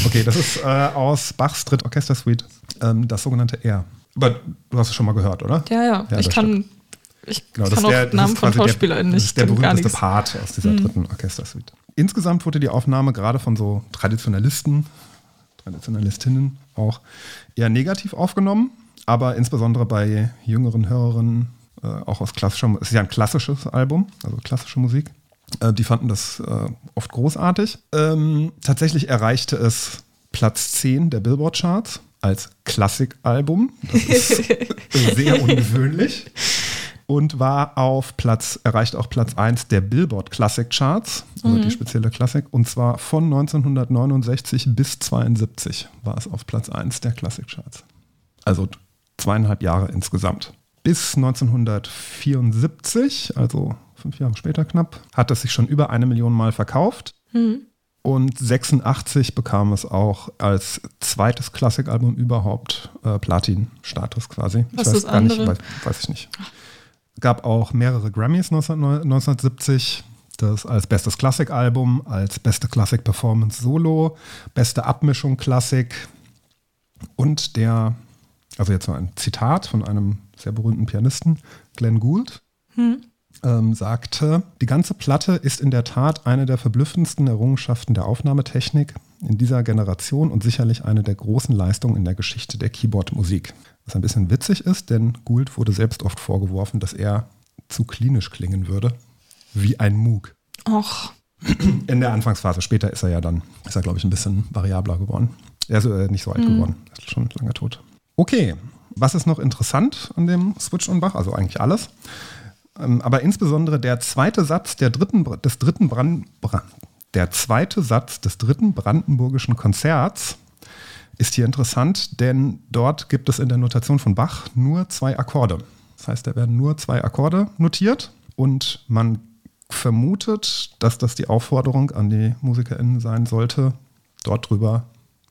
Okay, das ist äh, aus Bachs Drittorchestersuite, ähm, das sogenannte R. Aber du hast es schon mal gehört, oder? Ja, ja. Ja, ich kann, ich Genau, kann auch Namen von SchauspielerInnen der, das nicht. ist der berühmteste. Part aus dieser dritten Orchestersuite. Insgesamt wurde die Aufnahme gerade von so Traditionalisten, Traditionalistinnen auch eher negativ aufgenommen, aber insbesondere bei jüngeren Hörerinnen, äh, auch aus klassischer, es ist ja ein klassisches Album, also klassische Musik, äh, die fanden das äh, oft großartig. Ähm, tatsächlich erreichte es Platz 10 der Billboard-Charts als Klassikalbum. Das ist <laughs> sehr ungewöhnlich. Und war auf Platz, erreicht auch Platz 1 der Billboard Classic Charts, also die spezielle Klassik. Und zwar von 1969 bis 72 war es auf Platz 1 der Classic Charts. Also zweieinhalb Jahre insgesamt. Bis 1974, also fünf Jahre später knapp, hat es sich schon über eine Million Mal verkauft. Und 86 bekam es auch als zweites Klassikalbum überhaupt äh, Platin-Status quasi. Was ich ist weiß das gar nicht, andere? weiß, weiß ich nicht. Gab auch mehrere Grammys 19, 1970. Das als bestes Klassikalbum, als beste Klassik-Performance Solo, beste Abmischung Klassik und der, also jetzt mal ein Zitat von einem sehr berühmten Pianisten, Glenn Gould ähm, sagte, die ganze Platte ist in der Tat eine der verblüffendsten Errungenschaften der Aufnahmetechnik in dieser Generation und sicherlich eine der großen Leistungen in der Geschichte der Keyboard-Musik. Was ein bisschen witzig ist, denn Gould wurde selbst oft vorgeworfen, dass er zu klinisch klingen würde, wie ein Moog. Och, <clears throat> In der Anfangsphase. Später ist er ja dann, ist er glaube ich ein bisschen variabler geworden. Er ist äh, nicht so alt geworden, ist schon lange tot. Okay, was ist noch interessant an dem Switch on Bach? Also eigentlich alles. Ähm, aber insbesondere der zweite Satz der dritten, des dritten Brand, Bra- der zweite Satz des dritten brandenburgischen Konzerts ist hier interessant, denn dort gibt es in der Notation von Bach nur zwei Akkorde. Das heißt, da werden nur zwei Akkorde notiert und man vermutet, dass das die Aufforderung an die MusikerInnen sein sollte, dort drüber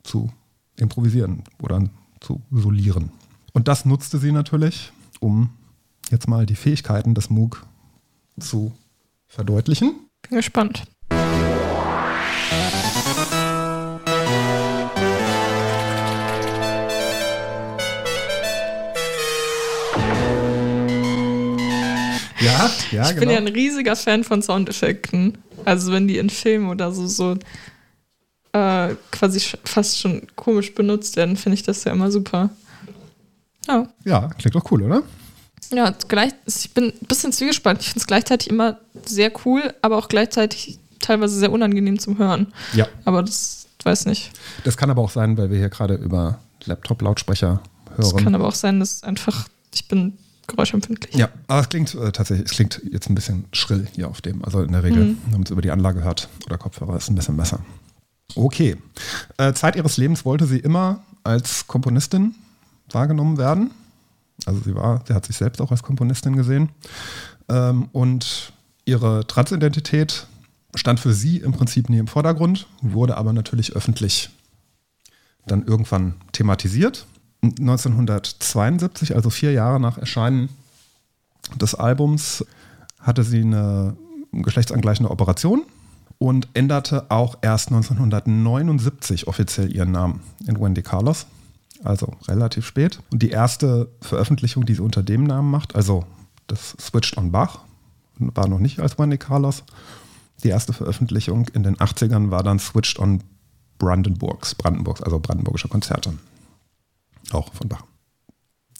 zu improvisieren oder zu solieren. Und das nutzte sie natürlich, um jetzt mal die Fähigkeiten des Moog zu verdeutlichen. bin gespannt. Ja, ja, ich bin ja ein riesiger Fan von Soundeffekten. Also wenn die in Filmen oder so, so äh, quasi fast schon komisch benutzt werden, finde ich das ja immer super. Ja. Ja, klingt doch cool, oder? Ja, gleich, ich bin ein bisschen zwiegespalten. Ich finde es gleichzeitig immer sehr cool, aber auch gleichzeitig teilweise sehr unangenehm zum Hören. Ja. Aber das weiß nicht. Das kann aber auch sein, weil wir hier gerade über Laptop-Lautsprecher hören. kann aber auch sein, dass einfach, ich bin geräuschempfindlich. Ja, aber es klingt äh, tatsächlich, es klingt jetzt ein bisschen schrill hier auf dem. Also in der Regel, wenn man es über die Anlage hört oder Kopfhörer, ist es ein bisschen besser. Okay. Äh, Zeit ihres Lebens wollte sie immer als Komponistin wahrgenommen werden. Also sie war, sie hat sich selbst auch als Komponistin gesehen. Ähm, und ihre Transidentität stand für sie im Prinzip nie im Vordergrund, wurde aber natürlich öffentlich dann irgendwann thematisiert. 1972, also vier Jahre nach Erscheinen des Albums, hatte sie eine geschlechtsangleichende Operation und änderte auch erst 1979 offiziell ihren Namen in Wendy Carlos. Also relativ spät. Und die erste Veröffentlichung, die sie unter dem Namen macht, also das Switched on Bach, war noch nicht als Wendy Carlos. Die erste Veröffentlichung in den 80ern war dann Switched on Brandenburgs, Brandenburgs, also brandenburgische Konzerte. Auch von Bach.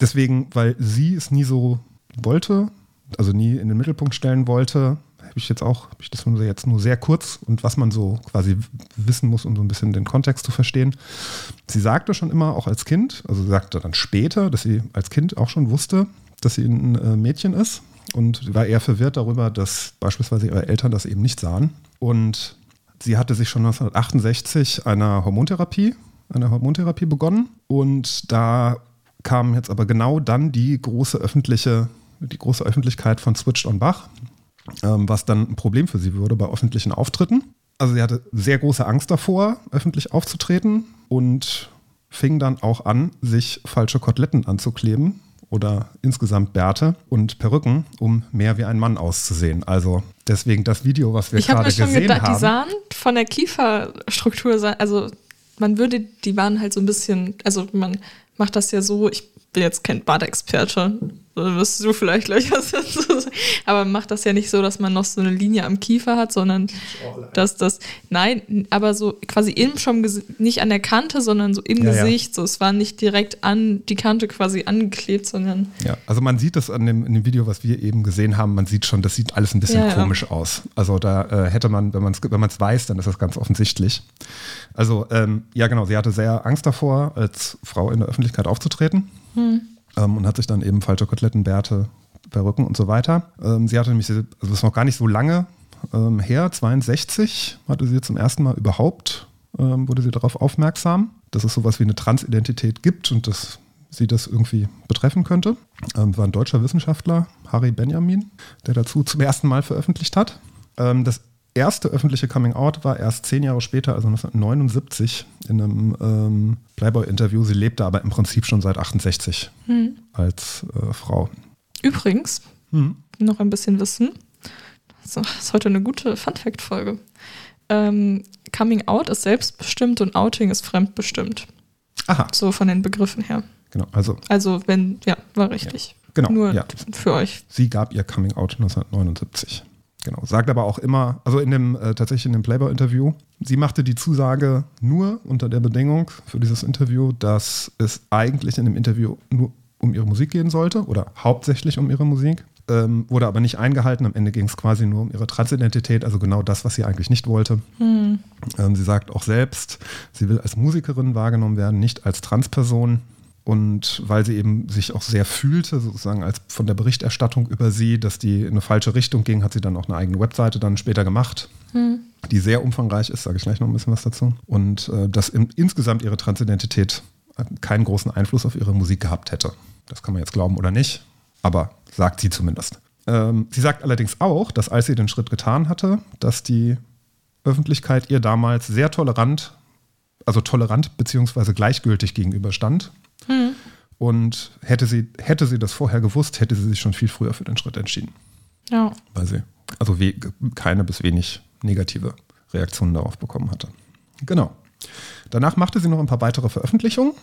Deswegen, weil sie es nie so wollte, also nie in den Mittelpunkt stellen wollte, habe ich jetzt auch, habe ich das jetzt nur sehr kurz und was man so quasi wissen muss, um so ein bisschen den Kontext zu verstehen. Sie sagte schon immer, auch als Kind, also sagte dann später, dass sie als Kind auch schon wusste, dass sie ein äh, Mädchen ist und war eher verwirrt darüber, dass beispielsweise ihre Eltern das eben nicht sahen. Und sie hatte sich schon 1968 einer Hormontherapie, einer Hormontherapie begonnen und da kam jetzt aber genau dann die große öffentliche, die große Öffentlichkeit von Switched on Bach, ähm, was dann ein Problem für sie würde bei öffentlichen Auftritten. Also sie hatte sehr große Angst davor, öffentlich aufzutreten und fing dann auch an, sich falsche Koteletten anzukleben oder insgesamt Bärte und Perücken, um mehr wie ein Mann auszusehen. Also deswegen das Video, was wir Ich habe gerade mir schon gesehen gedacht, die haben. sahen von der Kieferstruktur, also man würde, die waren halt so ein bisschen, also man macht das ja so, ich bin jetzt kein Badexperte, da wirst du vielleicht gleich was dazu sagen, aber man macht das ja nicht so, dass man noch so eine Linie am Kiefer hat, sondern dass das, nein, aber so quasi im schon, nicht an der Kante, sondern so im Ja, ja. Gesicht, so es war nicht direkt an die Kante quasi angeklebt, sondern Ja, also man sieht das an dem, in dem Video, was wir eben gesehen haben, man sieht schon, das sieht alles ein bisschen Ja, ja. komisch aus. Also da äh, hätte man, wenn man es wenn man's weiß, dann ist das ganz offensichtlich. Also ähm, ja genau, sie hatte sehr Angst davor, als Frau in der Öffentlichkeit aufzutreten Hm. Ähm, und hat sich dann eben falsche Koteletten, Bärte, Perücken und so weiter. Ähm, sie hatte nämlich, also das ist noch gar nicht so lange ähm, her, 62 hatte sie zum ersten Mal überhaupt, ähm, wurde sie darauf aufmerksam, dass es sowas wie eine Transidentität gibt und dass sie das irgendwie betreffen könnte. Ähm, war ein deutscher Wissenschaftler, Harry Benjamin, der dazu zum ersten Mal veröffentlicht hat. Ähm, das erste öffentliche Coming Out war erst zehn Jahre später, also 1979, in einem ähm, Playboy-Interview. Sie lebte aber im Prinzip schon seit 68 als äh, Frau. übrigens, Hm. noch ein bisschen Wissen. Das ist heute eine gute Fun-Fact-Folge. Ähm, Coming Out ist selbstbestimmt und Outing ist fremdbestimmt. Aha, So von den Begriffen her. genau. Also, Also, wenn, ja, war richtig. genau. Nur ja. für euch. Sie gab ihr Coming Out 1979. Genau. Sagt aber auch immer, also in dem, äh, tatsächlich in dem Playboy-Interview, sie machte die Zusage nur unter der Bedingung für dieses Interview, dass es eigentlich in dem Interview nur um ihre Musik gehen sollte oder hauptsächlich um ihre Musik. Ähm, wurde aber nicht eingehalten. Am Ende ging es quasi nur um ihre Transidentität, also genau das, was sie eigentlich nicht wollte. Ähm, sie sagt auch selbst, sie will als Musikerin wahrgenommen werden, nicht als Transperson. Und weil sie eben sich auch sehr fühlte, sozusagen als von der Berichterstattung über sie, dass die in eine falsche Richtung ging, hat sie dann auch eine eigene Webseite dann später gemacht, die sehr umfangreich ist, sage ich gleich noch ein bisschen was dazu. Und äh, dass in, insgesamt ihre Transidentität keinen großen Einfluss auf ihre Musik gehabt hätte. Das kann man jetzt glauben oder nicht, aber sagt sie zumindest. Ähm, sie sagt allerdings auch, dass als sie den Schritt getan hatte, dass die Öffentlichkeit ihr damals sehr tolerant, also tolerant beziehungsweise gleichgültig gegenüberstand. Und hätte sie, hätte sie das vorher gewusst, hätte sie sich schon viel früher für den Schritt entschieden. Ja. Weil sie also keine bis wenig negative Reaktionen darauf bekommen hatte. Genau. Danach machte sie noch ein paar weitere Veröffentlichungen.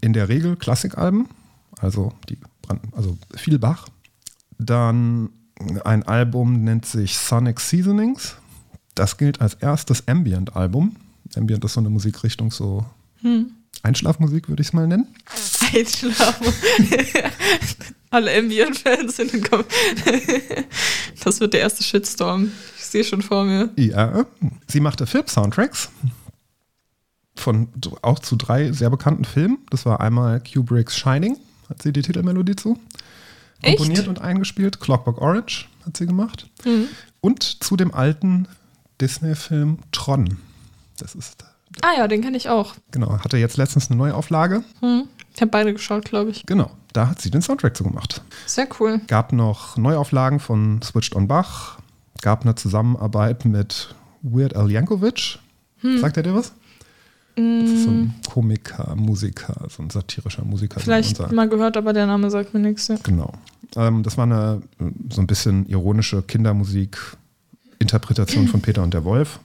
In der Regel Klassikalben, also, die, Brand- also viel Bach. Dann ein Album nennt sich Sonic Seasonings. Das gilt als erstes Ambient-Album. Ambient ist so eine Musikrichtung, so Einschlafmusik würde ich es mal nennen. Einschlafen. <laughs> Alle Ambient-Fans in den Kopf. Das wird der erste Shitstorm. Ich sehe schon vor mir. Ja, sie machte Film-Soundtracks von auch zu drei sehr bekannten Filmen. Das war einmal Kubricks Shining, hat sie die Titelmelodie zu. Echt? Komponiert und eingespielt. Clockwork Orange hat sie gemacht. Mhm. Und zu dem alten Disney-Film Tron. Das ist, Ah ja, den kenne ich auch. genau, hatte jetzt letztens eine Neuauflage. Hm. Ich habe beide geschaut, glaube ich. Genau, da hat sie den Soundtrack zu gemacht. Sehr cool. Gab noch Neuauflagen von Switched on Bach. Gab eine Zusammenarbeit mit Weird Al Yankovic. Hm. Sagt er dir was? Das ist so ein Komiker, Musiker, so ein satirischer Musiker. Vielleicht mal gehört, aber der Name sagt mir nichts. Ja. Genau. Ähm, das war eine so ein bisschen ironische Kindermusik-Interpretation von Peter und der Wolf.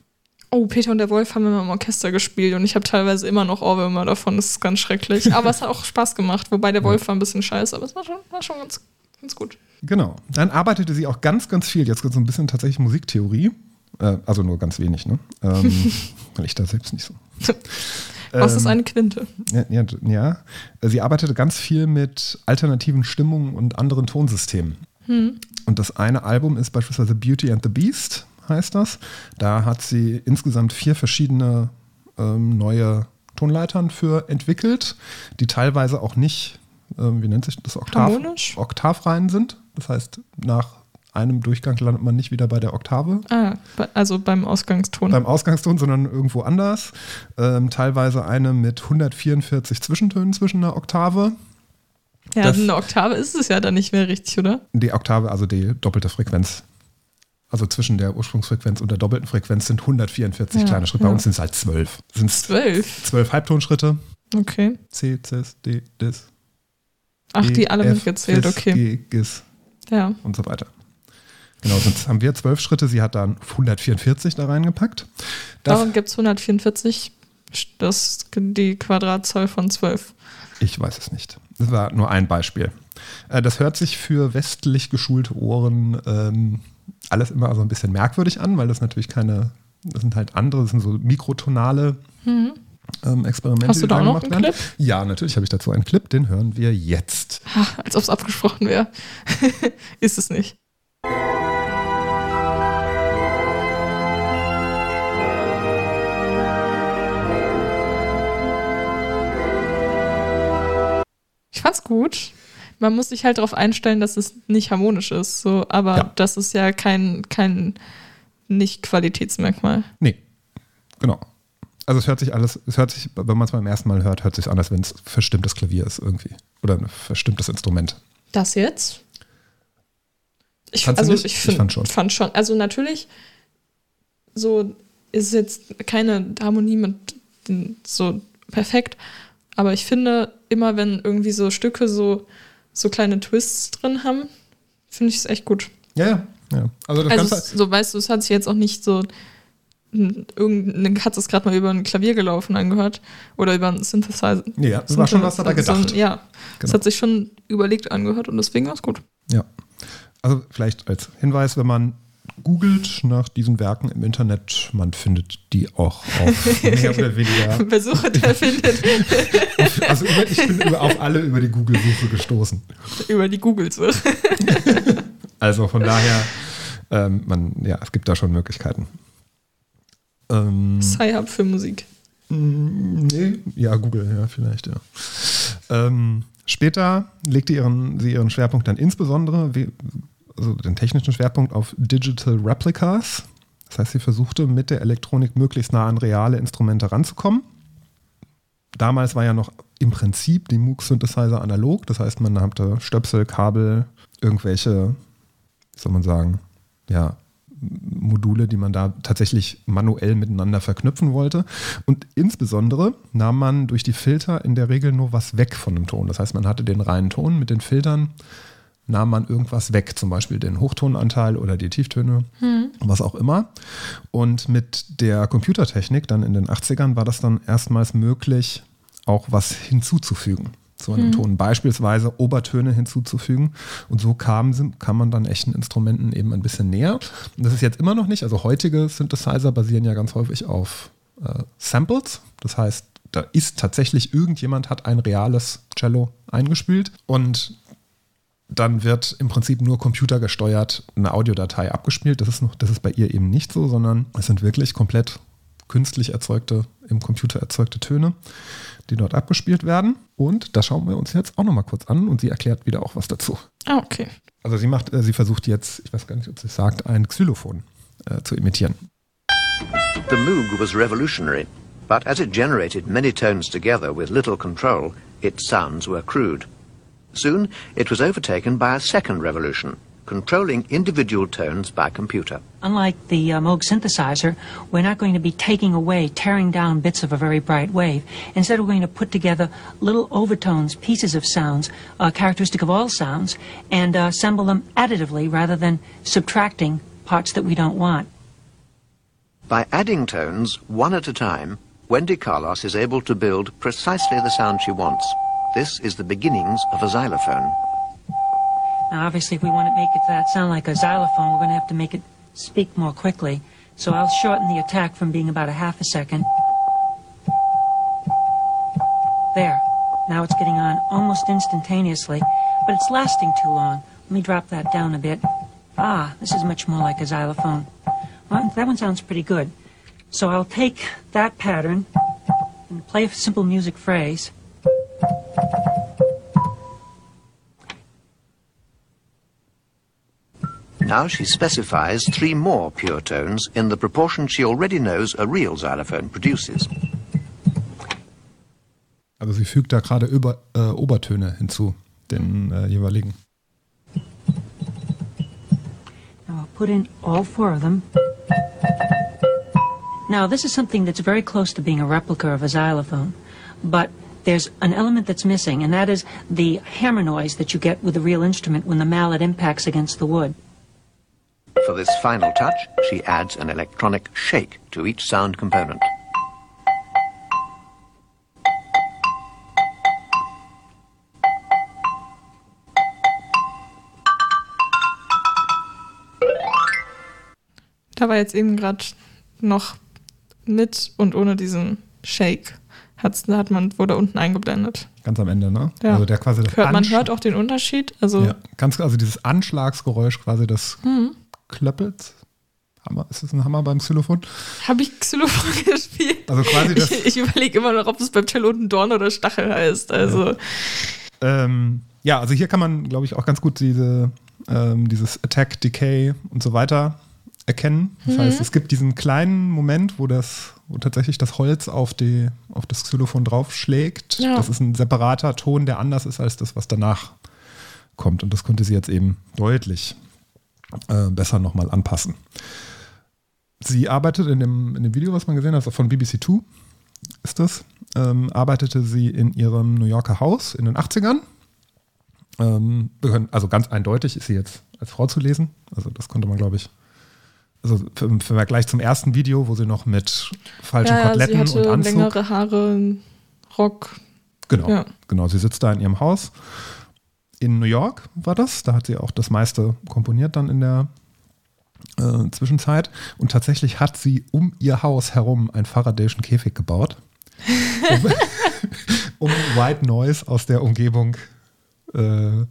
Oh, Peter und der Wolf haben immer im Orchester gespielt und ich habe teilweise immer noch Ohrwürmer davon. Das ist ganz schrecklich. <laughs> Aber es hat auch Spaß gemacht, wobei der Wolf war ein bisschen scheiße, aber es war schon, war schon ganz, ganz gut. Genau. Dann arbeitete sie auch ganz, ganz viel, jetzt so ein bisschen tatsächlich Musiktheorie. Äh, also nur ganz wenig, ne? Ähm, <laughs> weil ich da selbst nicht so. <laughs> Was ist Ähm, eine Quinte? Ja, ja, ja, sie arbeitete ganz viel mit alternativen Stimmungen und anderen Tonsystemen. Und das eine Album ist beispielsweise Beauty and the Beast, heißt das. Da hat sie insgesamt vier verschiedene ähm, neue Tonleitern für entwickelt, die teilweise auch nicht, ähm, wie nennt sich das, Oktav, Harmonisch? oktavrein sind. Das heißt, nach einem Durchgang landet man nicht wieder bei der Oktave Ah, also beim Ausgangston. beim Ausgangston, sondern irgendwo anders. Ähm, teilweise eine mit 144 Zwischentönen zwischen einer Oktave. ja, das- eine Oktave ist es ja dann nicht mehr richtig, oder? Die Oktave, also die doppelte Frequenz. Also zwischen der Ursprungsfrequenz und der doppelten Frequenz sind 144 Ja, kleine Schritte. Bei ja. uns sind es halt zwölf. Sind Zwölf. zwölf Halbtonschritte. Okay. C, Cis, D, Dis. Ach, E, die alle F, mitgezählt, Fis, okay. G, Gis Ja. und so weiter. Genau, sonst haben wir zwölf Schritte. Sie hat dann 144 da reingepackt. Das, Warum gibt es 144? Das, die Quadratzahl von 12. Ich weiß es nicht. Das war nur ein Beispiel. Äh, Das hört sich für westlich geschulte Ohren ähm, alles immer so ein bisschen merkwürdig an, weil das natürlich keine, das sind halt andere, das sind so mikrotonale ähm, Experimente. Mhm. Hast du die da auch noch gemacht einen werden. Clip? Ja, natürlich habe ich dazu einen Clip, den hören wir jetzt. Ha, als ob es abgesprochen wäre. <laughs> ist es nicht. Ich fand's gut. Man muss sich halt darauf einstellen, dass es nicht harmonisch ist. So, aber Ja. das ist ja kein, kein Nicht-Qualitätsmerkmal. Nee, genau. Also es hört sich alles, es hört sich, wenn man es beim ersten Mal hört, hört sich an, als wenn es verstimmtes Klavier ist irgendwie. Oder ein verstimmtes Instrument. Das jetzt? Ich, also nicht? ich, Ich find, fand schon. fand schon. Also natürlich, so ist jetzt keine Harmonie mit so perfekt, aber ich finde immer, wenn irgendwie so Stücke so, so kleine Twists drin haben, finde ich es echt gut. Ja, ja. ja. Also das Also Ganze, so weißt du, es hat sich jetzt auch nicht so irgendeine hat es gerade mal über ein Klavier gelaufen angehört oder über einen Synthesizer. Ja, es war schon was dabei So ein- gedacht. ja, es Genau. hat sich schon überlegt angehört und deswegen war es gut. Ja. Also vielleicht als Hinweis, wenn man googelt nach diesen Werken im Internet, man findet die auch auf <laughs> mehr oder weniger. <laughs> Wer sucht, der findet. <laughs> Also ich bin über, auf alle über die Google-Suche gestoßen. Über die Google-Suche. Also von daher, ähm, man, ja, es gibt da schon Möglichkeiten. Ähm, Sci-Hub für Musik. Mm, Nee, ja, Google, ja, vielleicht, ja. Ähm, später legte ihren, sie ihren Schwerpunkt dann insbesondere, wie, also den technischen Schwerpunkt auf Digital Replicas. Das heißt, sie versuchte mit der Elektronik möglichst nah an reale Instrumente ranzukommen. Damals war ja noch im Prinzip die Moog-Synthesizer analog. Das heißt, man hatte Stöpsel, Kabel, irgendwelche, wie soll man sagen, ja, Module, die man da tatsächlich manuell miteinander verknüpfen wollte. Und insbesondere nahm man durch die Filter in der Regel nur was weg von dem Ton. Das heißt, man hatte den reinen Ton mit den Filtern, nahm man irgendwas weg, zum Beispiel den Hochtonanteil oder die Tieftöne, was auch immer. Und mit der Computertechnik dann in den 80ern war das dann erstmals möglich, auch was hinzuzufügen zu einem Ton, beispielsweise Obertöne hinzuzufügen. Und so kam, kam man dann echten Instrumenten eben ein bisschen näher. Und das ist jetzt immer noch nicht, also heutige Synthesizer basieren ja ganz häufig auf äh, Samples. Das heißt, da ist tatsächlich irgendjemand hat ein reales Cello eingespielt und dann wird im Prinzip nur computergesteuert eine Audiodatei abgespielt. Das ist, noch, das ist bei ihr eben nicht so, sondern es sind wirklich komplett künstlich erzeugte, im Computer erzeugte Töne, die dort abgespielt werden. Und das schauen wir uns jetzt auch nochmal kurz an und sie erklärt wieder auch was dazu. Ah, okay. Also sie macht, äh, sie versucht jetzt, ich weiß gar nicht, ob sie es sagt, ein Xylophon äh, zu imitieren. The Moog was revolutionary, but as it generated many tones together with little control, its sounds were crude. Soon, it was overtaken by a second revolution, controlling individual tones by computer. Unlike the uh, Moog synthesizer, we're not going to be taking away, tearing down bits of a very bright wave. Instead, we're going to put together little overtones, pieces of sounds, uh, characteristic of all sounds, and uh, assemble them additively rather than subtracting parts that we don't want. By adding tones one at a time, Wendy Carlos is able to build precisely the sound she wants. This is the beginnings of a xylophone. Now, obviously, if we want to make it that sound like a xylophone, we're going to have to make it speak more quickly. So I'll shorten the attack from being about a half a second. There. Now it's getting on almost instantaneously, but it's lasting too long. Let me drop that down a bit. Ah, this is much more like a xylophone. Well, that one sounds pretty good. So I'll take that pattern and play a simple music phrase. Now she specifies three more pure tones in the proportion she already knows a real xylophone produces. Also sie fügt da gerade über, äh, Obertöne hinzu, den äh, jeweiligen. Now I'll put in all four of them. Now this is something that's very close to being a replica of a xylophone, but there's an element that's missing, and that is the hammer noise that you get with a real instrument when the mallet impacts against the wood. For this final touch, she adds an electronic shake to each sound component. Da war jetzt eben gerade noch mit und ohne diesen Shake. Hat's, da hat man, wurde unten eingeblendet. Ganz am Ende, ne? Ja. Also der quasi das Hört, man Ansch- hört auch den Unterschied. Also Ja, ganz, also dieses Anschlagsgeräusch quasi des Mhm. Klöppels. Hammer, ist das ein Hammer beim Xylophon? habe ich Xylophon <laughs> gespielt. Also quasi das, Ich, ich überlege immer noch, ob es beim Cello ein Dorn oder Stachel heißt. Also ähm, ja, also hier kann man, glaube ich, auch ganz gut diese, ähm, dieses Attack, Decay und so weiter erkennen. Das Mhm. heißt, es gibt diesen kleinen Moment, wo das, wo tatsächlich das Holz auf, die, auf das Xylophon draufschlägt. Ja. Das ist ein separater Ton, der anders ist als das, was danach kommt. Und das konnte sie jetzt eben deutlich äh, besser nochmal anpassen. Sie arbeitet in dem, in dem Video, was man gesehen hat, von BBC Two ist das, ähm, arbeitete sie in ihrem New Yorker Haus in den 80ern. Ähm, also ganz eindeutig ist sie jetzt als Frau zu lesen. Also das konnte man, glaube ich. Also im Vergleich zum ersten Video, wo sie noch mit falschen ja, ja, sie Koteletten und hatte Anzug. längere Haare, Rock. Genau, Ja. genau. Sie sitzt da in ihrem Haus. In New York war das. Da hat sie auch das meiste komponiert dann in der äh, Zwischenzeit. Und tatsächlich hat sie um ihr Haus herum einen Faradayschen Käfig gebaut, um, <laughs> um White Noise aus der Umgebung äh,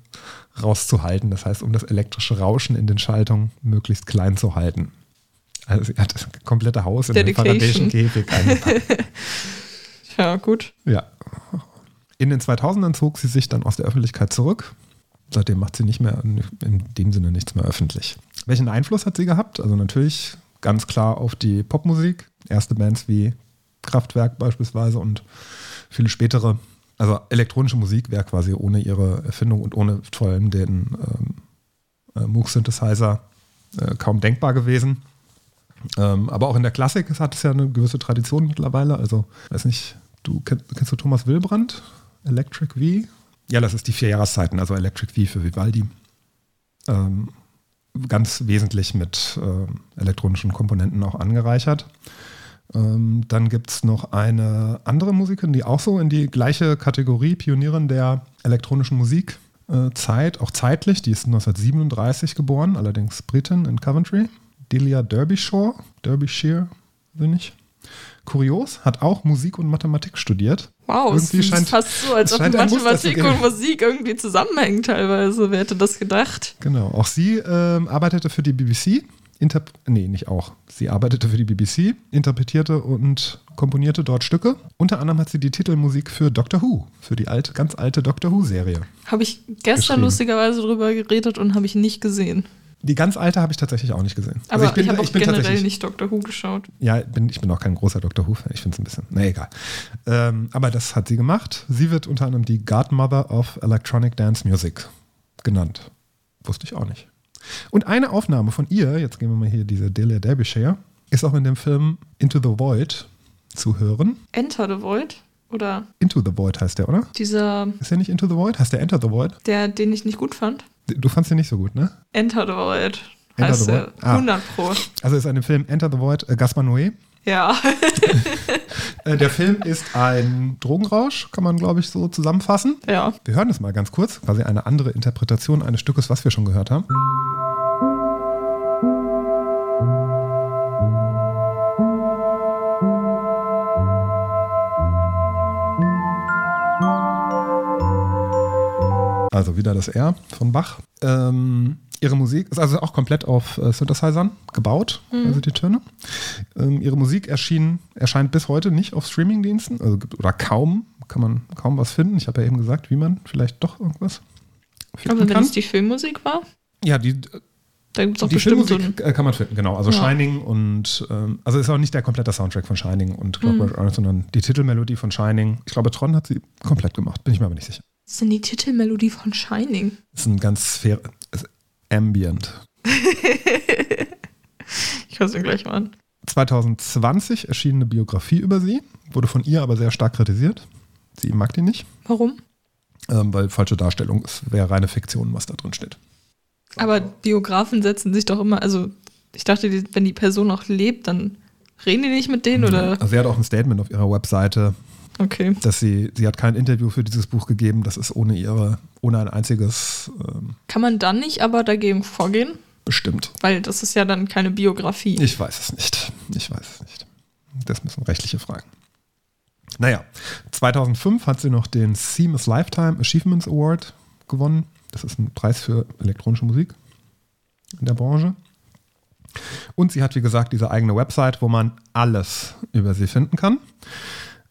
rauszuhalten. Das heißt, um das elektrische Rauschen in den Schaltungen möglichst klein zu halten. Also sie hat das komplette Haus in den. Faradayschen Käfig <laughs> eingepackt. Ja, gut. Ja. In den 2000ern zog sie sich dann aus der Öffentlichkeit zurück. Seitdem macht sie nicht mehr, in dem Sinne nichts mehr öffentlich. Welchen Einfluss hat sie gehabt? Also natürlich ganz klar auf die Popmusik. Erste Bands wie Kraftwerk beispielsweise und viele spätere. Also elektronische Musik wäre quasi ohne ihre Erfindung und ohne vor allem den ähm, äh, Moog-Synthesizer äh, kaum denkbar gewesen. Ähm, aber auch in der Klassik hat es ja eine gewisse Tradition mittlerweile. Also, weiß nicht, du kennst, kennst du Thomas Wilbrand? Electric V? Ja, das ist die vier Jahreszeiten, also Electric V für Vivaldi. Ähm, ganz wesentlich mit ähm, elektronischen Komponenten auch angereichert. Ähm, dann gibt es noch eine andere Musikerin, die auch so in die gleiche Kategorie Pionierin der elektronischen Musik äh, Zeit, auch zeitlich, die ist 1937 geboren, allerdings Britin in Coventry. Delia Derbyshire, Derbyshire, bin ich. Kurios, hat auch Musik und Mathematik studiert. Wow, Irgendwie es scheint- ist fast so, als ob Mathematik und Musik irgendwie zusammenhängen teilweise. Wer hätte das gedacht? Genau, auch sie ähm, arbeitete für die BBC. Interp nee, nicht auch. Sie arbeitete für die BBC, interpretierte und komponierte dort Stücke. Unter anderem hat sie die Titelmusik für Doctor Who, für die alte, ganz alte Doctor Who-Serie. Habe ich gestern lustigerweise drüber geredet und habe ich nicht gesehen. Die ganz alte habe ich tatsächlich auch nicht gesehen. Aber Also ich, habe auch generell tatsächlich- nicht Doctor Who geschaut. Ja, bin, ich bin auch kein großer Doctor Who-Fan. Ich finde es ein bisschen, na egal. Ähm, aber das hat sie gemacht. Sie wird unter anderem die Godmother of Electronic Dance Music genannt. Wusste ich auch nicht. Und eine Aufnahme von ihr, jetzt gehen wir mal hier diese Delia Derbyshire, ist auch in dem Film Into the Void zu hören. Enter the Void? Oder Into the Void heißt der, oder? dieser, Ist der nicht Into the Void? Heißt der Enter the Void? der, den ich nicht gut fand? Du fandst den nicht so gut, ne? Enter the Void. Enter heißt the. Void? Ah. 100 Pro. Also ist in dem Film Enter the Void äh, Gaspar Noé. Ja. <laughs> Äh, der Film ist ein Drogenrausch, kann man glaube ich so zusammenfassen. ja. Wir hören es mal ganz kurz, quasi eine andere Interpretation eines Stückes, was wir schon gehört haben. Also wieder das R von Bach. Ähm, ihre Musik ist also auch komplett auf äh, Synthesizern gebaut, also die Töne. Ähm, ihre Musik erschien, erscheint bis heute nicht auf Streamingdiensten, also gibt, oder kaum, kann man kaum was finden. Ich habe ja eben gesagt, wie man vielleicht doch irgendwas Aber wenn kann. es die Filmmusik war, ja, die, da gibt es auch die bestimmt so Filmmusik äh, kann man finden, genau. Also Ja. Shining und, ähm, also ist auch nicht der komplette Soundtrack von Shining und Mhm. Clockwork Orange, sondern die Titelmelodie von Shining. Ich glaube, Tron hat sie komplett gemacht, bin ich mir aber nicht sicher. Was ist denn die Titelmelodie von Shining? Ist ein ganz fair, ist ambient. <laughs> Ich höre es mir gleich mal an. 2020 erschien eine Biografie über sie, wurde von ihr aber sehr stark kritisiert. Sie mag die nicht, Warum? ähm, weil falsche Darstellung ist, wäre reine Fiktion, was da drin steht. Aber Biografen setzen sich doch immer, also ich dachte, wenn die Person noch lebt, dann reden die nicht mit denen oder? Also sie hat auch ein Statement auf ihrer Webseite, Okay. dass sie, sie hat kein Interview für dieses Buch gegeben, das ist ohne ihre, ohne ein einziges ähm, Kann man dann nicht aber dagegen vorgehen? bestimmt. Weil das ist ja dann keine Biografie. Ich weiß es nicht. Ich weiß es nicht. Das müssen rechtliche Fragen. Naja, 2005 hat sie noch den Seamless Lifetime Achievements Award gewonnen. Das ist ein Preis für elektronische Musik in der Branche. Und sie hat, wie gesagt, diese eigene Website, wo man alles über sie finden kann.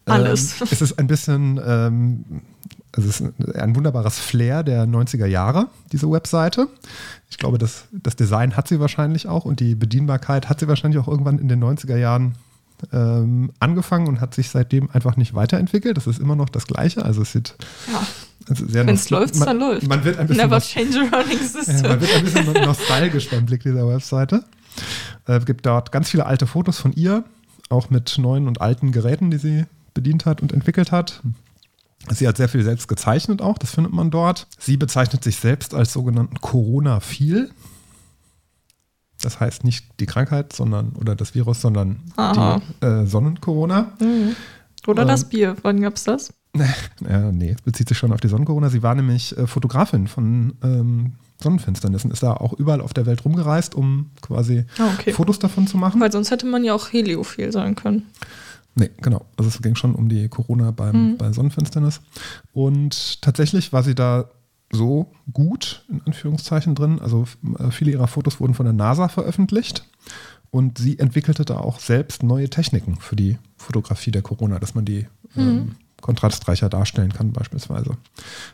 Alles. Ähm, es ist ein bisschen, ähm, es ist ein wunderbares Flair der 90er Jahre, diese Webseite. Ich glaube, das, das Design hat sie wahrscheinlich auch und die Bedienbarkeit hat sie wahrscheinlich auch irgendwann in den 90er Jahren ähm, angefangen und hat sich seitdem einfach nicht weiterentwickelt. Das ist immer noch das Gleiche. Also es sieht Ja. also Wenn es läuft, dann läuft. Man wird ein bisschen Never change a running ja, system. man wird ein bisschen nostalgisch beim Blick dieser Webseite. Äh, Es gibt dort ganz viele alte Fotos von ihr, auch mit neuen und alten Geräten, die sie bedient hat und entwickelt hat. Sie hat sehr viel selbst gezeichnet auch, das findet man dort. Sie bezeichnet sich selbst als sogenannten Corona-Phil. Das heißt nicht die Krankheit, sondern oder das Virus, sondern Aha. die äh, Sonnen-Corona. Mhm. Oder Ähm, das Bier. Wann gab's das? <laughs> Ja, nee, es bezieht sich schon auf die Sonnencorona. Sie war nämlich äh, Fotografin von ähm, Sonnenfinsternissen, ist da auch überall auf der Welt rumgereist, um quasi Ah, okay. Fotos davon zu machen. Weil sonst hätte man ja auch heliophil sein können. Nee, genau. Also es ging schon um die Corona beim, Mhm. bei Sonnenfinsternis. Und tatsächlich war sie da so gut, in Anführungszeichen drin. Also äh, viele ihrer Fotos wurden von der NASA veröffentlicht. Und sie entwickelte da auch selbst neue Techniken für die Fotografie der Corona, dass man die ähm, kontrastreicher darstellen kann beispielsweise.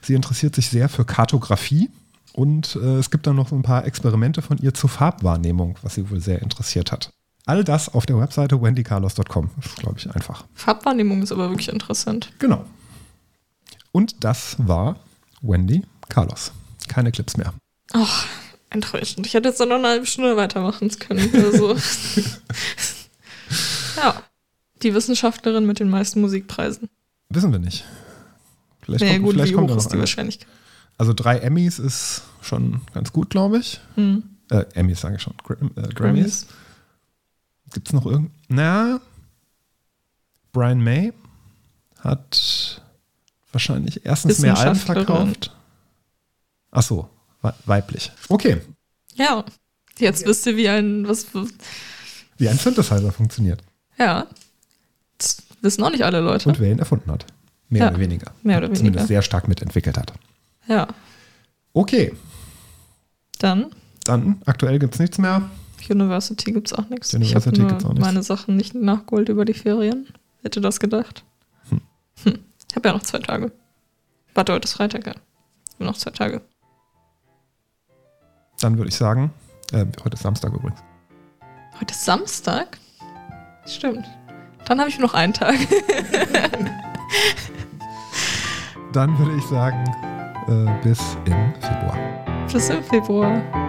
Sie interessiert sich sehr für Kartografie und äh, es gibt dann noch so ein paar Experimente von ihr zur Farbwahrnehmung, was sie wohl sehr interessiert hat. All das auf der Webseite wendycarlos.com. Das ist, glaube ich, einfach. Farbwahrnehmung ist aber wirklich interessant. Genau. Und das war Wendy Carlos. Keine Clips mehr. Ach, enttäuschend. Ich hätte jetzt noch eine halbe Stunde weitermachen können. Also. <laughs> ja. Die Wissenschaftlerin mit den meisten Musikpreisen. Wissen wir nicht. Vielleicht Naja, kommt, gut, vielleicht wie kommt hoch ist die. Wahrscheinlichkeit? Also drei Emmys ist schon ganz gut, glaube ich. Hm. Äh, Emmys sage ich schon. Gram äh, Grammys. Gibt es noch irgend... Na, Brian May hat wahrscheinlich erstens mehr Alben verkauft. Ach so, we weiblich. Okay, Ja. Jetzt wisst ihr, wie ein. Was, wie ein Synthesizer funktioniert ja. Das wissen auch nicht alle Leute. und wer ihn erfunden hat. Mehr Ja, oder weniger. mehr oder Zumindest weniger. sehr stark mitentwickelt hat. Ja. Okay, Dann. dann aktuell gibt es nichts mehr. University gibt's auch nichts. University ich habe gibt's auch nichts. meine Sachen nicht nachgeholt über die Ferien. Hätte das gedacht. Hm. Hm. Ich habe ja noch zwei Tage. Warte, heute ist Freitag, ja. Ich habe noch zwei Tage. Dann würde ich sagen, äh, heute ist Samstag übrigens. Heute ist Samstag? Stimmt. Dann habe ich noch einen Tag. <laughs> Dann würde ich sagen, äh, bis im Februar. Bis im Februar.